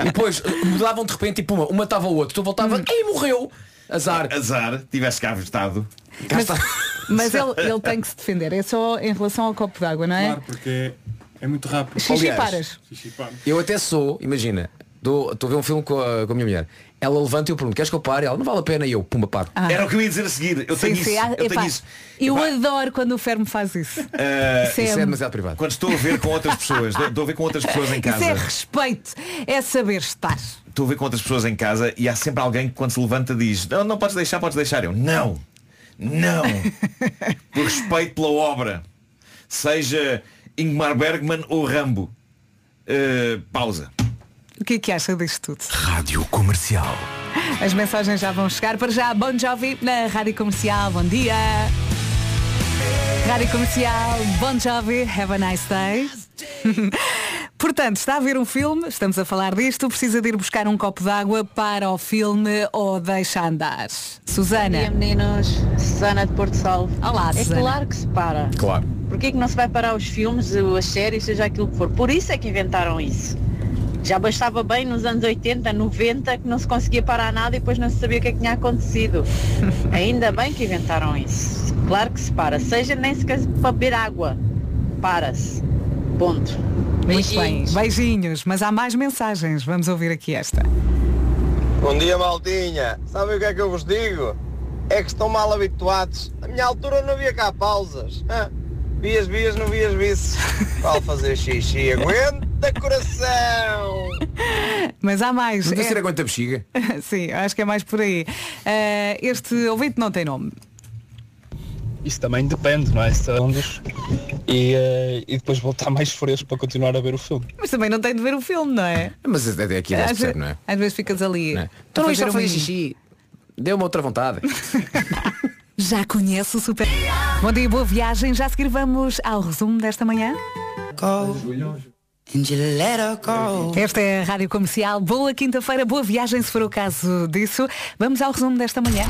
e depois mudavam de repente, tipo uma, uma estava o outro, tu voltava e morreu. Azar. Azar, tivesse cá. Cá Mas, [laughs] mas ele, ele tem que se defender. É só em relação ao copo de água, não é? Claro, porque é, muito rápido. Xixi Aliás, paras. Eu até sou, imagina, dou- estou a ver um filme com a, com a minha mulher. Ela levanta e eu pergunto, queres que eu pare? Ela não vale a pena e eu, pumba, paro. Ah. Era o que eu ia dizer a seguir. Eu Sim, tenho sim, isso. ah, Eu tenho isso. eu Epá, adoro quando o Fermo faz isso. [laughs] eh, Isso é- Isso é demasiado privado. Quando estou a ver com outras pessoas, estou a ver com outras pessoas em Isso é casa. respeito. É saber estar. Estou a ver com outras pessoas em casa e há sempre alguém que quando se levanta diz, não, não podes deixar, podes deixar. Eu, não, não. [laughs] Por respeito pela obra. Seja Ingmar Bergman ou Rambo. Eh, pausa. O que é que acha disto tudo? Rádio Comercial. As mensagens já vão chegar. Para já, Bon Jovi na Rádio Comercial. Bom dia. Rádio Comercial, Bon Jovi, have a nice day. [laughs] Portanto, está a ver um filme, estamos a falar disto, precisa de ir buscar um copo de água para o filme ou deixa andar. Susana. Bom dia, meninos. Susana de Porto Salvo. Olá, É Susana. claro que se para. Claro. Porquê que não se vai parar os filmes, as séries, seja aquilo que for? Por isso é que inventaram isso. Já bastava bem nos anos 80, 90, que não se conseguia parar nada e depois não se sabia o que é que tinha acontecido. [laughs] Ainda bem que inventaram isso. Claro que se para, seja nem sequer para beber água. Para-se. Ponto. Muito bem. Beijinhos, mas há mais mensagens. Vamos ouvir aqui esta. Bom dia, maltinha. Sabem o que é que eu vos digo? É que estão mal habituados. Na minha altura não havia cá pausas. Vias, vias, não vias vices. Vale fazer xixi. Aguenta coração. Mas há mais. Não É- ser aguenta a bexiga. [laughs] Sim, acho que é mais por aí. Eh, este ouvinte não tem nome. Isso também depende, não é? Segundos e, eh, e depois voltar mais fresco para continuar a ver o filme. Mas também não tem de ver o filme, não é? Mas até aqui Às, ve- perceber, não é? às vezes ficas ali. a Então fazer isto a fazer um- xixi. Deu-me outra vontade. [laughs] Já conhece o super. Bom dia, boa viagem. Já a seguir vamos ao resumo desta manhã. Esta é a Rádio Comercial. Boa quinta-feira, boa viagem se for o caso disso. Vamos ao resumo desta manhã.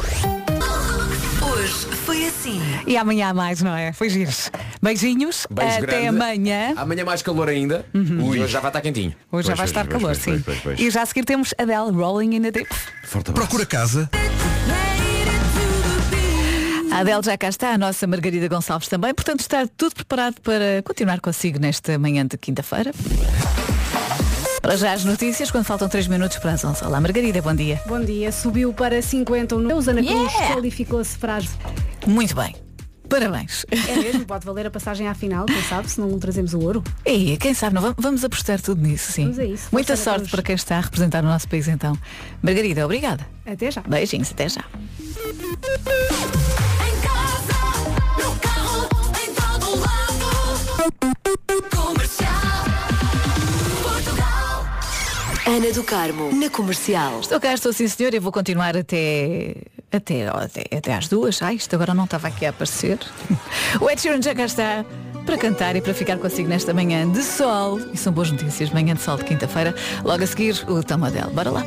Hoje foi assim. E amanhã há mais, não é? Foi giros. Beijinhos. Beijo Até grande. amanhã. Amanhã mais calor ainda. Uhum. E hoje já vai estar quentinho. Hoje já vai estar calor, sim. E já a seguir temos Adele Rolling in the Deep. Procura casa. A Adele já cá está, a nossa Margarida Gonçalves também, portanto está tudo preparado para continuar consigo nesta manhã de quinta-feira. Para já as notícias, quando faltam 3 minutos para as 11. Olá Margarida, bom dia. Bom dia, subiu para 50 o Ana Cruz qualificou-se para as... Muito bem. Parabéns. É mesmo, pode valer a passagem à final, quem sabe, se não trazemos o ouro. E quem sabe, não, vamos- apostar tudo nisso, sim. Vamos a isso. Muita sorte para quem está a representar o nosso país então. Margarida, obrigada. Até já. Beijinhos, até já. Ana do Carmo, na comercial. Estou cá, estou sim senhor, eu vou continuar até, até, até, até às duas. Ai, isto agora não estava aqui a aparecer. [laughs] O Ed Sheeran já cá está para cantar e para ficar consigo nesta manhã de sol. E são boas notícias, manhã de sol de quinta-feira. Logo a seguir, o Tomadel. Bora lá.